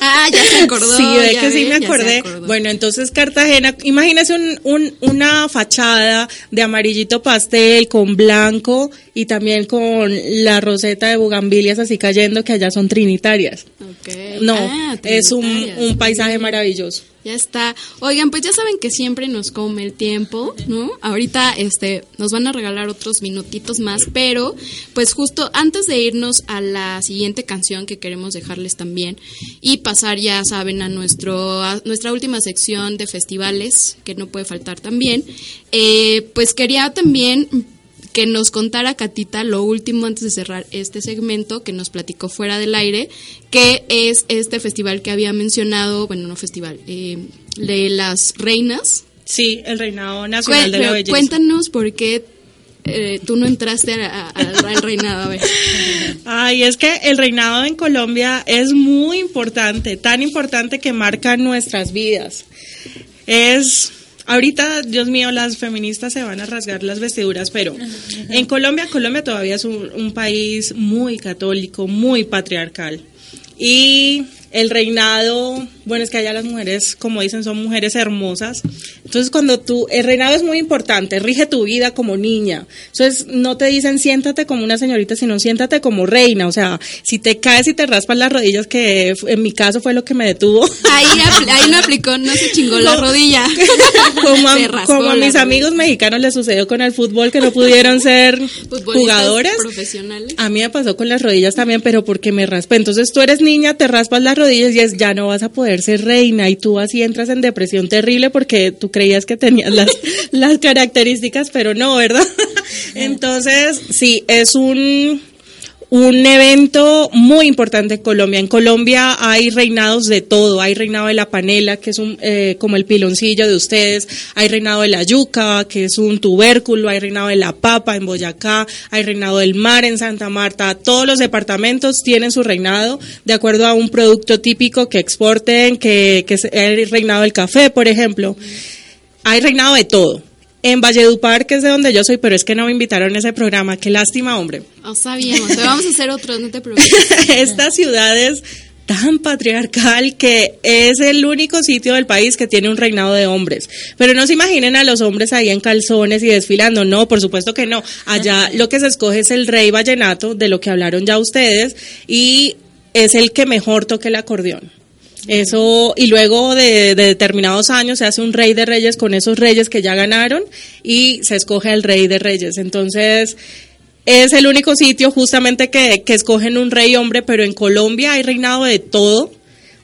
Ah, ya se acordó. Sí, de que sí me acordé. Bueno, entonces Cartagena, imagínese un, un- una fachada de amarillito pastel con blanco y también con la roseta de bugambilias así cayendo que allá son trinitarias. Ok. No, Ah, es un, paisaje maravilloso. Ya está. Oigan, pues ya saben que siempre nos come el tiempo, ¿no? Ahorita este nos van a regalar otros minutitos más, pero pues justo antes de irnos a la siguiente canción que queremos dejarles también y pasar ya saben a nuestro a nuestra última sección de festivales que no puede faltar también, eh, pues quería también que nos contara Catita lo último antes de cerrar este segmento que nos platicó fuera del aire, que es este festival que había mencionado, bueno, no festival, eh, de las reinas. Sí, el reinado nacional de la belleza. cuéntanos por qué eh, tú no entraste al reinado. A ver. Ay, es que el reinado en Colombia es muy importante, tan importante que marca nuestras vidas. Es, ahorita, Dios mío, las feministas se van a rasgar las vestiduras, pero en Colombia, Colombia todavía es un, un país muy católico, muy patriarcal. Y el reinado, bueno, es que allá las mujeres, como dicen, son mujeres hermosas. Entonces, cuando tú, el reinado es muy importante, rige tu vida como niña. Entonces, no te dicen siéntate como una señorita, sino siéntate como reina. O sea, si te caes y te raspas las rodillas, que en mi caso fue lo que me detuvo. Ahí, ahí no aplicó, no se chingó la rodilla. como a, como a mis amigos mexicanos les sucedió con el fútbol, que no pudieron ser jugadores. profesionales. A mí me pasó con las rodillas también, pero porque me raspé. Entonces tú eres niña, te raspas las rodillas y es ya no vas a poder ser reina y tú así entras en depresión terrible porque tú creías que tenías las, las características, pero no, ¿verdad? Entonces, sí, es un un evento muy importante en Colombia. En Colombia hay reinados de todo. Hay reinado de la panela, que es un, eh, como el piloncillo de ustedes. Hay reinado de la yuca, que es un tubérculo. Hay reinado de la papa en Boyacá. Hay reinado del mar en Santa Marta. Todos los departamentos tienen su reinado de acuerdo a un producto típico que exporten, que, que es el reinado del café, por ejemplo. Hay reinado de todo. En Valledupar, que es de donde yo soy, pero es que no me invitaron a ese programa. Qué lástima, hombre. No sabíamos, pero vamos a hacer otro, no te preocupes. Esta ciudad es tan patriarcal que es el único sitio del país que tiene un reinado de hombres. Pero no se imaginen a los hombres ahí en calzones y desfilando. No, por supuesto que no. Allá lo que se escoge es el rey vallenato, de lo que hablaron ya ustedes, y es el que mejor toque el acordeón. Eso, y luego de, de, determinados años se hace un rey de reyes con esos reyes que ya ganaron y se escoge el rey de reyes. Entonces, es el único sitio justamente que, que escogen un rey hombre, pero en Colombia hay reinado de todo.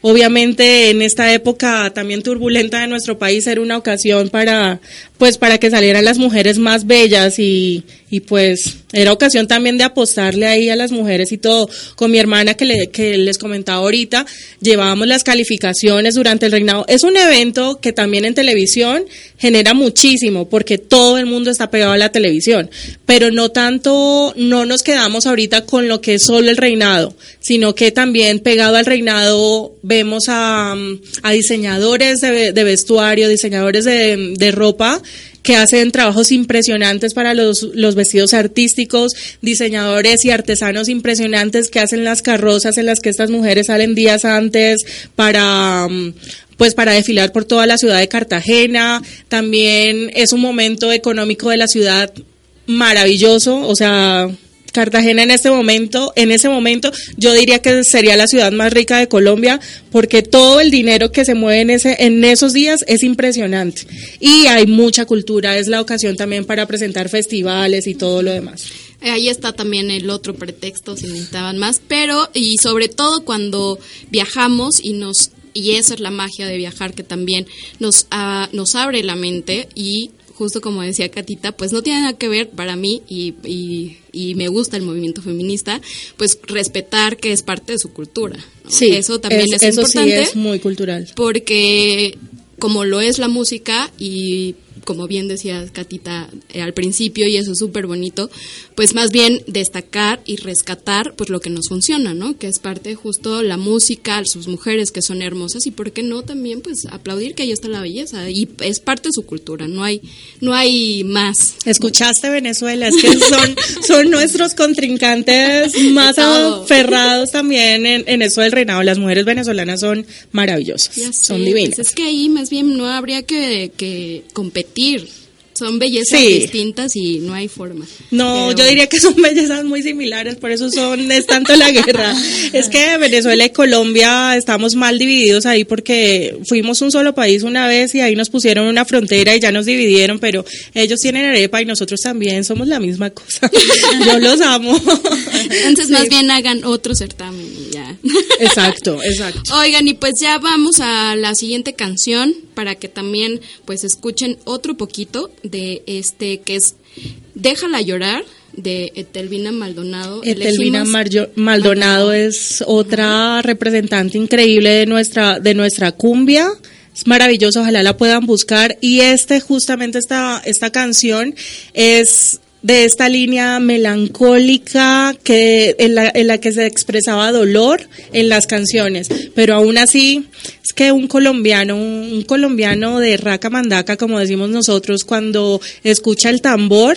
Obviamente en esta época también turbulenta de nuestro país era una ocasión para pues para que salieran las mujeres más bellas y, y pues era ocasión también de apostarle ahí a las mujeres y todo. Con mi hermana que, le, que les comentaba ahorita, llevábamos las calificaciones durante el reinado. Es un evento que también en televisión genera muchísimo porque todo el mundo está pegado a la televisión, pero no tanto, no nos quedamos ahorita con lo que es solo el reinado, sino que también pegado al reinado vemos a, a diseñadores de, vestuario, diseñadores de ropa que hacen trabajos impresionantes para los, los vestidos artísticos, diseñadores y artesanos impresionantes que hacen las carrozas en las que estas mujeres salen días antes para pues para desfilar por toda la ciudad de Cartagena. También es un momento económico de la ciudad maravilloso, o sea, Cartagena en este momento, en ese momento, yo diría que sería la ciudad más rica de Colombia, porque todo el dinero que se mueve en ese, en esos días es impresionante. Y hay mucha cultura, es la ocasión también para presentar festivales y todo lo demás. Ahí está también el otro pretexto, si necesitaban más, pero y sobre todo cuando viajamos y nos y eso es la magia de viajar que también nos uh, nos abre la mente y justo como decía Catita, pues no tiene nada que ver para mí y, y, y, me gusta el movimiento feminista, pues respetar que es parte de su cultura. ¿no? Sí, eso también es, es eso importante. Sí es muy cultural. Porque como lo es la música y como bien decía Catita eh, al principio, y eso es súper bonito, pues más bien destacar y rescatar pues lo que nos funciona, ¿no? Que es parte justo la música, sus mujeres que son hermosas, y por qué no también pues aplaudir que ahí está la belleza, y es parte de su cultura, no hay, no hay más. Escuchaste Venezuela, es que son, son nuestros contrincantes más aferrados también en, en, eso del reinado. Las mujeres venezolanas son maravillosas, sé, son divinas. Pues es que ahí más bien no habría que, que competir sentir son bellezas sí. distintas y no hay forma. No, Pero... yo diría que son bellezas muy similares, por eso son es tanto la guerra. es que Venezuela y Colombia estamos mal divididos ahí porque fuimos un solo país una vez y ahí nos pusieron una frontera y ya nos dividieron, pero ellos tienen arepa y nosotros también somos la misma cosa. yo los amo. Entonces sí. más bien hagan otro certamen y ya. exacto, exacto. Oigan, y pues ya vamos a la siguiente canción para que también pues escuchen otro poquito de este que es Déjala llorar de Etelvina Maldonado. Etelvina Maldonado es otra representante increíble de nuestra de nuestra cumbia. Es maravilloso, ojalá la puedan buscar y este justamente esta esta canción es de esta línea melancólica que en la, en la, que se expresaba dolor en las canciones, pero aún así es que un colombiano, un, colombiano de raca mandaca, como decimos nosotros, cuando escucha el tambor,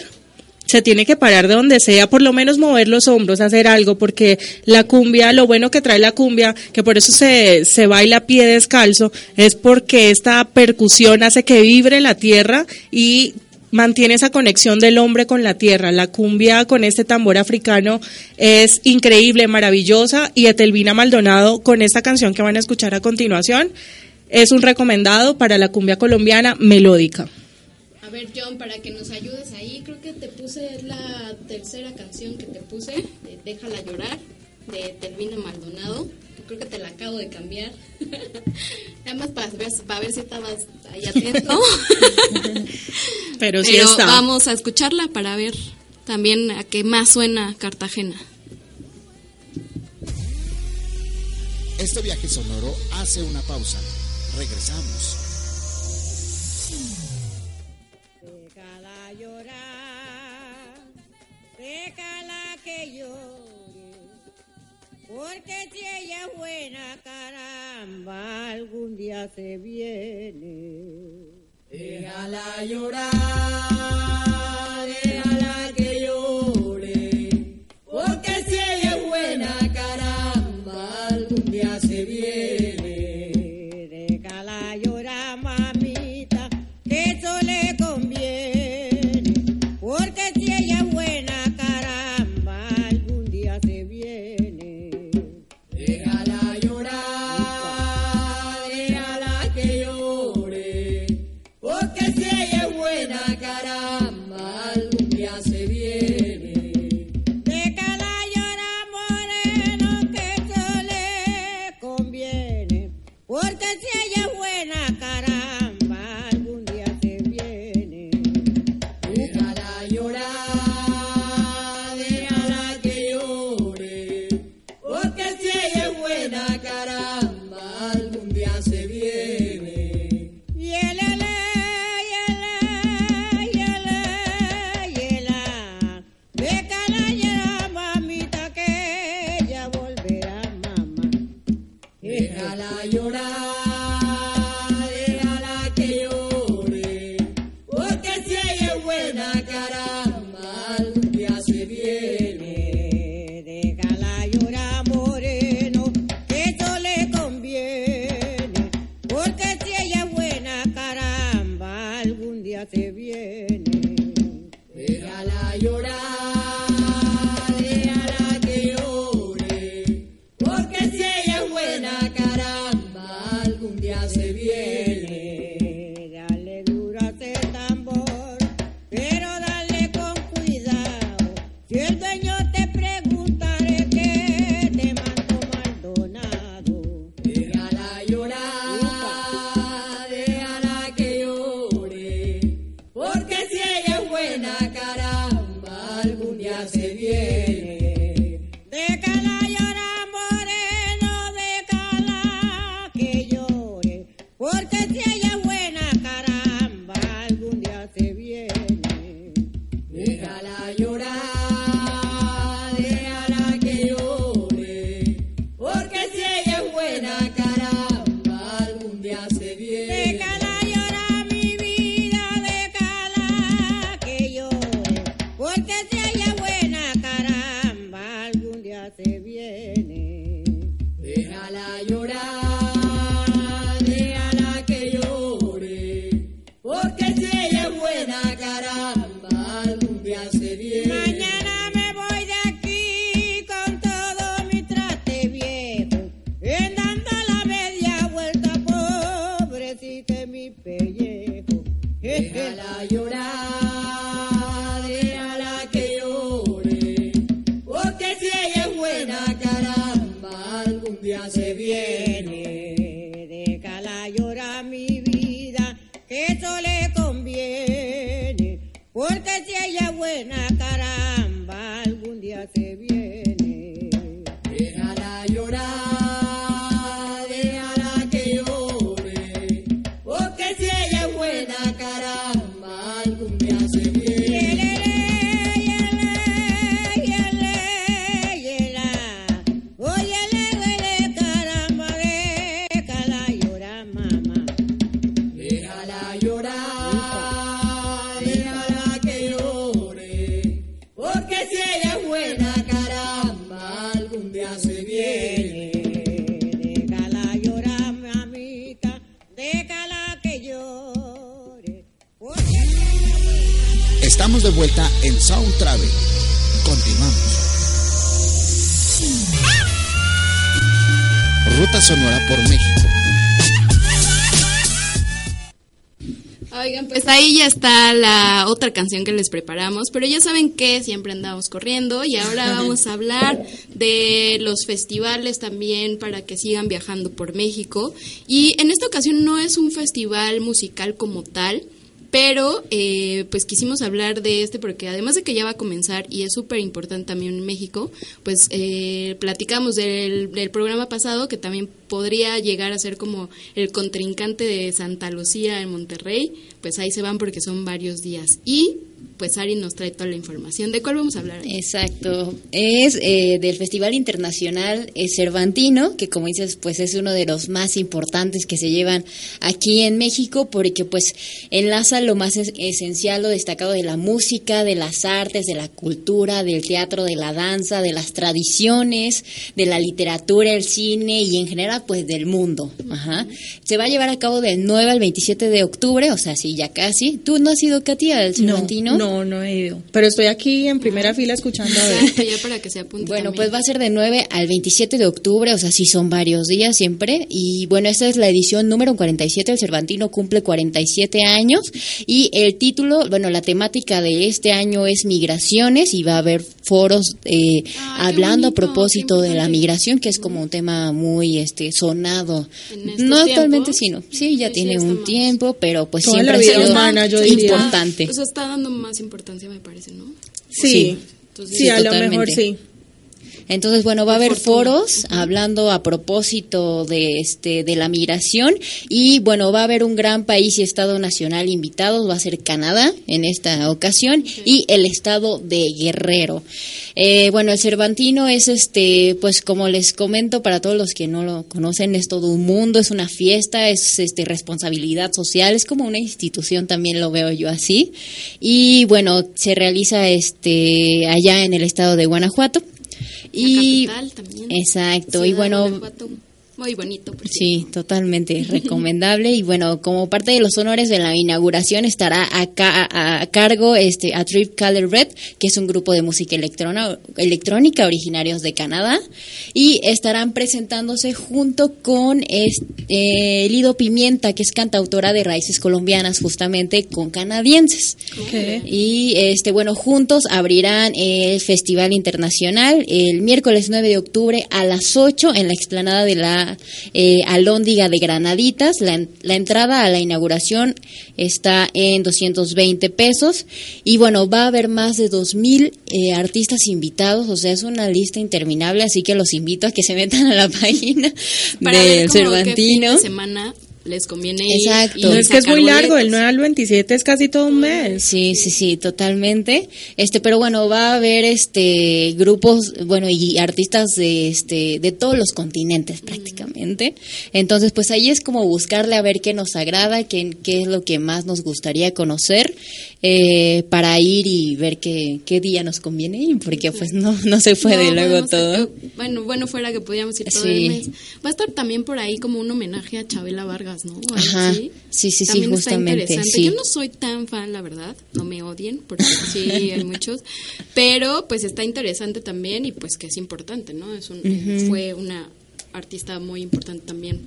se tiene que parar de donde sea, por lo menos mover los hombros, hacer algo, porque la cumbia, lo bueno que trae la cumbia, que por eso se, se baila a pie descalzo, es porque esta percusión hace que vibre la tierra y mantiene esa conexión del hombre con la tierra. La cumbia con este tambor africano es increíble, maravillosa y Etelvina Maldonado con esta canción que van a escuchar a continuación es un recomendado para la cumbia colombiana melódica. A ver, John, para que nos ayudes ahí, creo que te puse la tercera canción que te puse, Déjala llorar, de Telvino Maldonado. Creo que te la acabo de cambiar. Nada más para ver, para ver si estabas ahí atento. Pero sí está. Vamos a escucharla para ver también a qué más suena Cartagena. Este viaje sonoro hace una pausa. Regresamos. Porque si ella es buena, caramba, algún día se viene. Déjala llorar. canción que les preparamos, pero ya saben que siempre andamos corriendo y ahora vamos a hablar de los festivales también para que sigan viajando por México. Y en esta ocasión no es un festival musical como tal, pero eh, pues quisimos hablar de este porque además de que ya va a comenzar y es súper importante también en México, pues eh, platicamos del, del programa pasado que también podría llegar a ser como el contrincante de Santa Lucía en Monterrey, pues ahí se van porque son varios días. Y pues Ari nos trae toda la información. ¿De cuál vamos a hablar? Exacto. Es eh, del Festival Internacional eh, Cervantino, que como dices, pues es uno de los más importantes que se llevan aquí en México, porque pues enlaza lo más es- esencial, lo destacado de la música, de las artes, de la cultura, del teatro, de la danza, de las tradiciones, de la literatura, el cine y en general pues del mundo. Ajá. Se va a llevar a cabo del 9 al 27 de octubre, o sea, sí, ya casi. ¿Tú no has ido, Katia, al Cervantino? No, no he ido. Pero estoy aquí en primera fila escuchando a ver. Para que se apunte Bueno, también. pues va a ser de 9 al 27 de octubre, o sea, sí son varios días siempre. Y bueno, esta es la edición número 47, el Cervantino cumple 47 años. Y el título, bueno, la temática de este año es migraciones y va a haber foros eh, Ah, hablando a propósito de la migración, que es como un tema muy este sonado. En estos No actualmente, sino, sí, ya Sí, tiene un tiempo, pero pues Toda siempre la ha vida sido humana, yo diría. importante. O sea, está dando más importancia, me parece, ¿no? Sí, Entonces, sí, sí, a lo mejor sí. Entonces, bueno, va a haber foros hablando a propósito de este de la migración y bueno, va a haber un gran país y estado nacional invitados, va a ser Canadá en esta ocasión y el estado de Guerrero. Eh, bueno, el Cervantino es este, pues como les comento para todos los que no lo conocen, es todo un mundo, es una fiesta, es este responsabilidad social, es como una institución también lo veo yo así. Y bueno, se realiza este allá en el estado de Guanajuato. Y la capital también. exacto, y bueno, Guanajuato, muy bonito. por Sí, cierto. totalmente recomendable y bueno, como parte de los honores de la inauguración estará acá a, a cargo este a Trip Color Red, que es un grupo de música electrona- electrónica originarios de Canadá y estarán presentándose junto con este, eh, Lido Pimienta, que es cantautora de raíces colombianas justamente con canadienses. Y este bueno, juntos abrirán el Festival Internacional el miércoles 9 de octubre a las 8 en la explanada de la eh, Alhóndiga de Granaditas. La, la entrada a la inauguración está en 220 pesos. Y bueno, va a haber más de 2.000 eh, artistas invitados, o sea, es una lista interminable, así que los invito a que se metan a la página Para del Cervantino. de semana les conviene ir Exacto. No, es que es muy largo, el 9 al 27 es casi todo un mes. Sí, sí, sí, totalmente. Este, pero bueno, va a haber este grupos, bueno, y artistas de este de todos los continentes prácticamente. Entonces, pues ahí es como buscarle a ver qué nos agrada, qué, qué es lo que más nos gustaría conocer eh, para ir y ver qué, qué día nos conviene porque pues no no se puede No, luego bueno, todo. o sea, que- bueno, bueno fuera que podíamos ir todo Sí. el mes. Va a estar también por ahí como un homenaje a Chabela Vargas, ¿no? Ajá. Sí, sí, sí, está justamente, sí. Yo no soy tan fan, la verdad, no me odien, porque sí hay muchos, pero pues está interesante también y pues que es importante, ¿no? Es un, Fue una artista muy importante también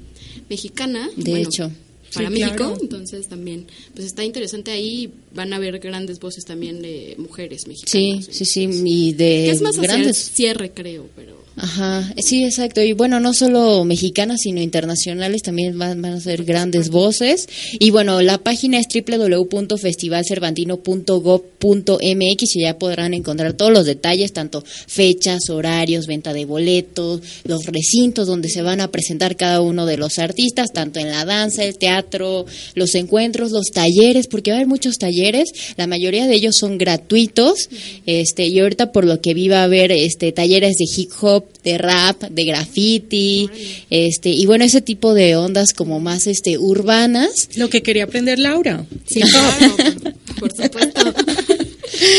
mexicana. De bueno, hecho. Para Sí, México, claro. entonces también, pues está interesante ahí, van a haber grandes voces también de mujeres Sí, mexicanas. sí, sí, y de Que es más hacia el cierre, creo, pero... Ajá, sí, exacto. Y bueno, no solo mexicanas, sino internacionales también van, van a ser grandes voces. Y bueno, la página es www.festivalcervantino.gov.mx y ya podrán encontrar todos los detalles, tanto fechas, horarios, venta de boletos, los recintos donde se van a presentar cada uno de los artistas, tanto en la danza, el teatro, los encuentros, los talleres, porque va a haber muchos talleres, la mayoría de ellos son gratuitos. Este, y ahorita por lo que vi va a haber este talleres de hip hop, de rap, de graffiti, este, y bueno, ese tipo de ondas como más este urbanas. Lo que quería aprender Laura. Sí, claro, por supuesto.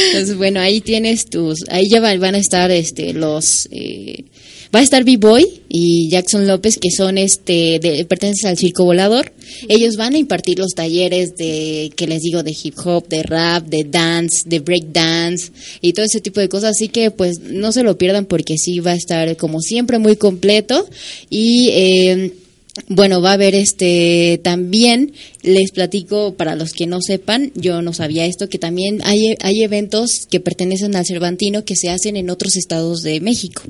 Entonces, bueno, ahí tienes tus, ahí ya van, van a estar este los eh, va a estar B-Boy y Jackson López que son este de, pertenecen al circo volador. Ellos van a impartir los talleres de que les digo de hip hop, de rap, de dance, de break dance y todo ese tipo de cosas, así que pues no se lo pierdan porque sí va a estar como siempre muy completo y eh, bueno, va a haber este también, les platico para los que no sepan, yo no sabía esto, que también hay, hay eventos que pertenecen al Cervantino que se hacen en otros estados de México.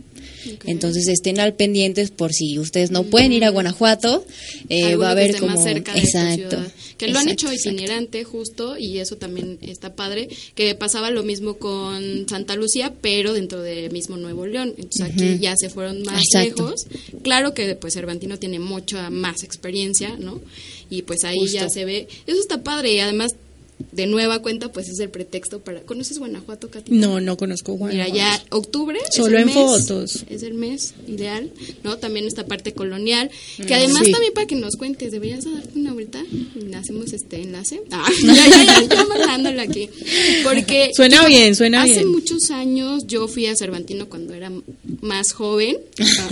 Entonces estén al pendientes por si ustedes no pueden ir a Guanajuato, eh, va a que haber esté como más cerca de tu exacto, que lo han hecho exacto. itinerante justo y eso también está padre que pasaba lo mismo con Santa Lucía pero dentro de mismo Nuevo León. Entonces aquí ya se fueron más Exacto. lejos. Claro que pues Cervantino tiene mucha más experiencia no y pues ahí ya se ve. Eso está padre y además de nueva cuenta pues es el pretexto para ¿conoces Guanajuato Katy? No, no conozco Mira, Guanajuato. ya octubre es Solo el en mes, fotos. Es el mes ideal, ¿no? También esta parte colonial, que además Sí. también para que nos cuentes, deberías darte una vuelta hacemos este enlace. Ah, ya, ya, ya, mandándolo aquí. Porque Suena yo bien, suena hace bien. muchos años yo fui a Cervantino cuando era más joven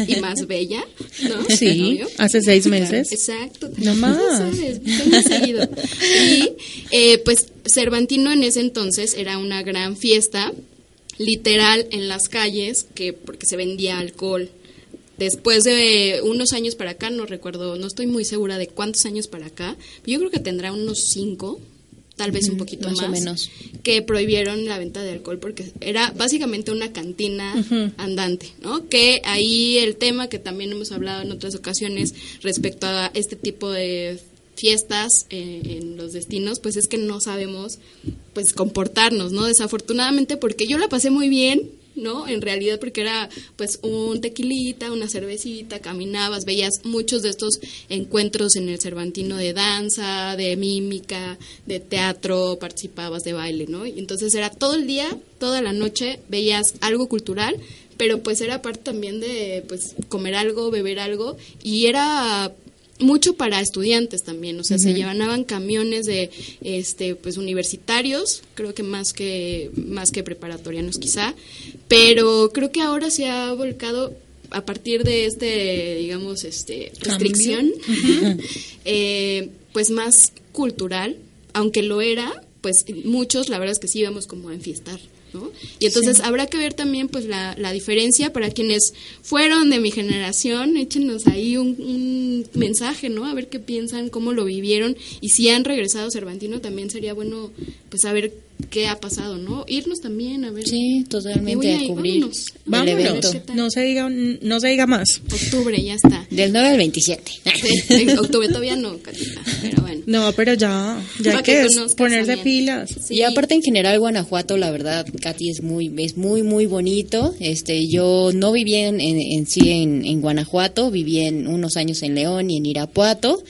y más bella, ¿no? Sí, hace seis meses. Exacto. No más. Sabes, seguido. Y eh, pues Cervantino en ese entonces era una gran fiesta, literal en las calles, que porque se vendía alcohol. Después de unos años para acá, no recuerdo, no estoy muy segura de cuántos años para acá, yo creo que tendrá unos cinco, tal vez un poquito más más, o menos. que prohibieron la venta de alcohol porque era básicamente una cantina andante, ¿no? Que ahí el tema que también hemos hablado en otras ocasiones respecto a este tipo de fiestas eh, en los destinos, pues es que no sabemos pues comportarnos, ¿no? Desafortunadamente porque yo la pasé muy bien, ¿no? En realidad porque era pues un tequilita, una cervecita, caminabas, veías muchos de estos encuentros en el Cervantino de danza, de mímica, de teatro, participabas de baile, ¿no? Y entonces era todo el día, toda la noche, veías algo cultural, pero pues era parte también de pues comer algo, beber algo y era mucho para estudiantes también, o sea, se llevaban camiones de este pues universitarios, creo que más que más que preparatorianos quizá, pero creo que ahora se ha volcado a partir de este digamos este restricción eh, pues más cultural, aunque lo era, pues muchos la verdad es que sí íbamos como a enfiestar. ¿No? Y entonces habrá que ver también pues la, la diferencia para quienes fueron de mi generación, échenos ahí un, un mensaje, ¿no? A ver qué piensan, cómo lo vivieron y si han regresado Cervantino también sería bueno pues saber qué ha pasado, ¿no? Irnos también a ver. Sí, Me totalmente a ahí, cubrir vámonos. No se diga, no se diga más. Octubre, ya está. Del 9 al 27. Sí, en octubre todavía no, Catita, pero bueno. No, pero ya, ya hay que, que ponerse también. pilas. Sí. Y aparte en general Guanajuato, la verdad, Katy es muy, es muy, muy bonito. Este, yo no viví en, en, en sí en, en Guanajuato, viví en unos años en León y en Irapuato,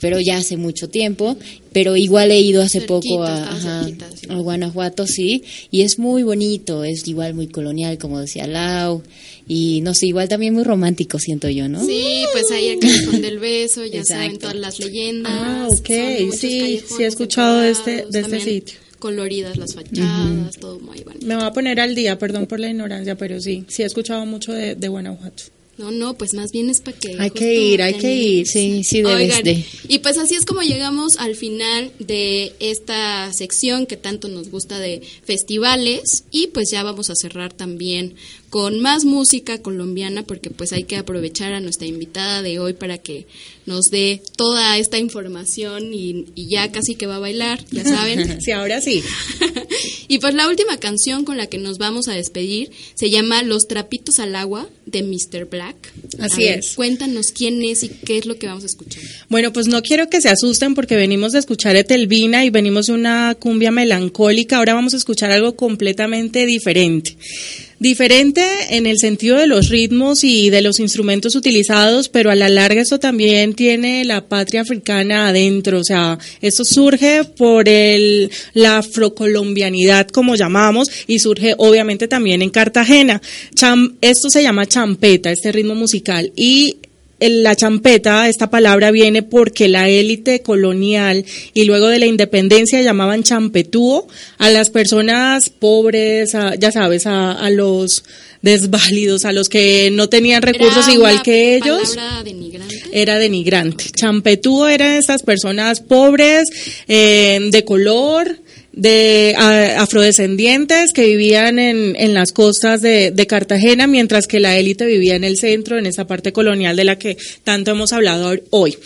pero ya hace mucho tiempo. Pero igual he ido hace Cerquita, poco a, estaba ajá, cerquita, sí. a Guanajuato, sí, y es muy bonito, es igual muy colonial, como decía Lau, y no sé, igual también muy romántico, siento yo, ¿no? Sí, pues ahí el callejón del beso, ya saben todas las leyendas. Ah, ok, sí, sí he escuchado de este- de este sitio. Coloridas las fachadas, todo muy bueno. Me voy a poner al día, perdón por la ignorancia, pero sí, sí he escuchado mucho de, de Guanajuato. No, no, pues más bien es para que... Hay que ir, hay que ir. Sí, sí debes Oigan, de. y pues así es como llegamos al final de esta sección que tanto nos gusta de festivales y pues ya vamos a cerrar también con más música colombiana porque pues hay que aprovechar a nuestra invitada de hoy para que nos dé toda esta información y, y ya casi que va a bailar, ya saben. Sí, ahora sí. y pues la última canción con la que nos vamos a despedir se llama Los trapitos al agua de Mr. Black. Así ver, es. Cuéntanos quién es y qué es lo que vamos a escuchar. Bueno, pues no quiero que se asusten porque venimos de escuchar Etelvina y venimos de una cumbia melancólica. Ahora vamos a escuchar algo completamente diferente. Diferente en el sentido de los ritmos y de los instrumentos utilizados, pero a la larga esto también tiene la patria africana adentro. O sea, esto surge por el, la afrocolombianidad, como llamamos, y surge obviamente también en Cartagena. Cham- esto se llama champeta, este ritmo musical. Y la champeta, esta palabra viene porque la élite colonial y luego de la independencia llamaban champetúo a las personas pobres, a- ya sabes, a, a los desválidos, a los que no tenían recursos ¿Era igual que ellos denigrante? era denigrante. Champetúo eran estas personas pobres, eh, de color, de afrodescendientes que vivían en, en las costas de, de Cartagena, mientras que la élite vivía en el centro, en esa parte colonial de la que tanto hemos hablado hoy.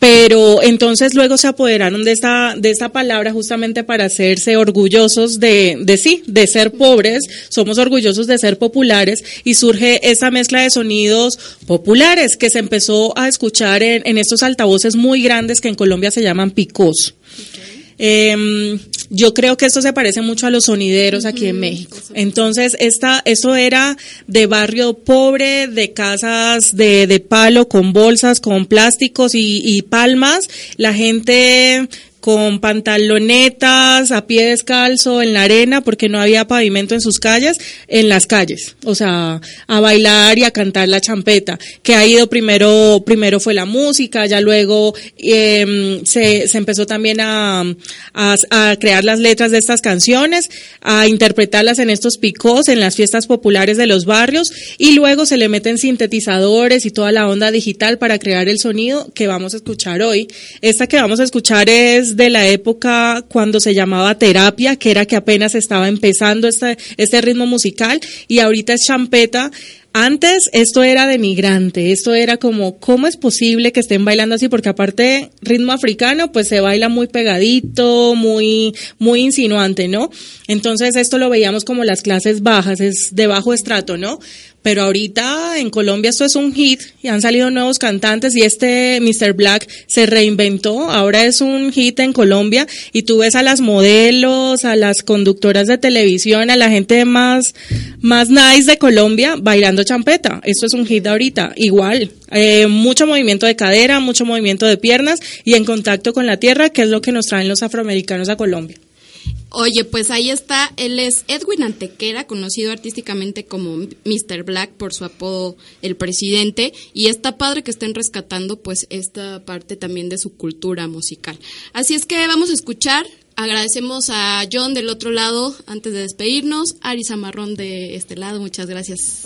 pero entonces luego se apoderaron de esta, de esta palabra justamente para hacerse orgullosos de, de sí, de ser pobres, somos orgullosos de ser populares y surge esa mezcla de sonidos populares que se empezó a escuchar en, en estos altavoces muy grandes que en Colombia se llaman picos. Eh, yo creo que esto se parece mucho a los sonideros aquí en México. Entonces, esta, eso era de barrio pobre, de casas de, de palo con bolsas, con plásticos y, y palmas. La gente con pantalonetas, a pie descalzo, en la arena, porque no había pavimento en sus calles, en las calles. O sea, a bailar y a cantar la champeta. Que ha ido primero, primero fue la música, ya luego eh, se, se empezó también a, a, a, crear las letras de estas canciones, a interpretarlas en estos picos, en las fiestas populares de los barrios, y luego se le meten sintetizadores y toda la onda digital para crear el sonido que vamos a escuchar hoy. Esta que vamos a escuchar es de la época cuando se llamaba terapia, que era que apenas estaba empezando este, este ritmo musical, y ahorita es champeta. Antes esto era denigrante, esto era como, ¿cómo es posible que estén bailando así? Porque aparte ritmo africano, pues se baila muy pegadito, muy, muy insinuante, ¿no? Entonces esto lo veíamos como las clases bajas, es de bajo estrato, ¿no? Pero ahorita en Colombia esto es un hit y han salido nuevos cantantes y este Mr. Black se reinventó, ahora es un hit en Colombia y tú ves a las modelos, a las conductoras de televisión, a la gente más, más nice de Colombia bailando champeta. Esto es un hit ahorita, igual. Eh, mucho movimiento de cadera, mucho movimiento de piernas y en contacto con la tierra, que es lo que nos traen los afroamericanos a Colombia. Oye, pues ahí está, él es Edwin Antequera, conocido artísticamente como Mr. Black por su apodo El Presidente, y está padre que estén rescatando pues esta parte también de su cultura musical. Así es que vamos a escuchar, agradecemos a John del otro lado antes de despedirnos, Arisa Marrón de este lado, muchas gracias.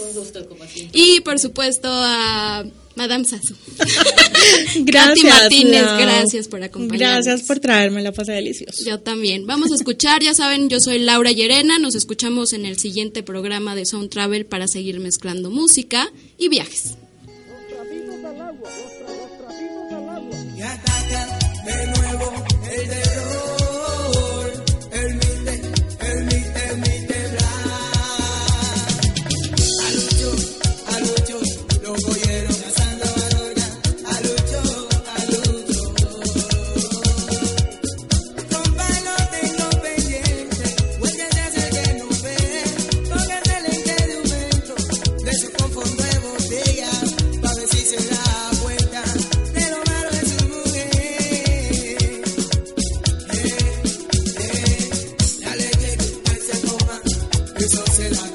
Y por supuesto a Madame Sasu. gracias. Martínez, gracias por acompañarnos. Gracias por traerme, la pasé delicioso. Yo también. Vamos a escuchar, ya saben, yo soy Laura Llerena, nos escuchamos en el siguiente programa de Sound Travel para seguir mezclando música y viajes. Y El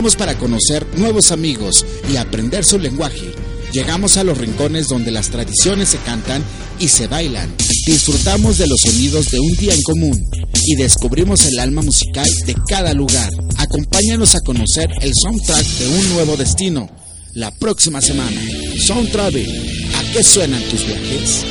Para conocer nuevos amigos y aprender su lenguaje. Llegamos a los rincones donde las tradiciones se cantan y se bailan. Disfrutamos de los sonidos de un día en común y descubrimos el alma musical de cada lugar. Acompáñanos a conocer el soundtrack de un nuevo destino. La próxima semana, Sound. ¿A qué suenan tus viajes?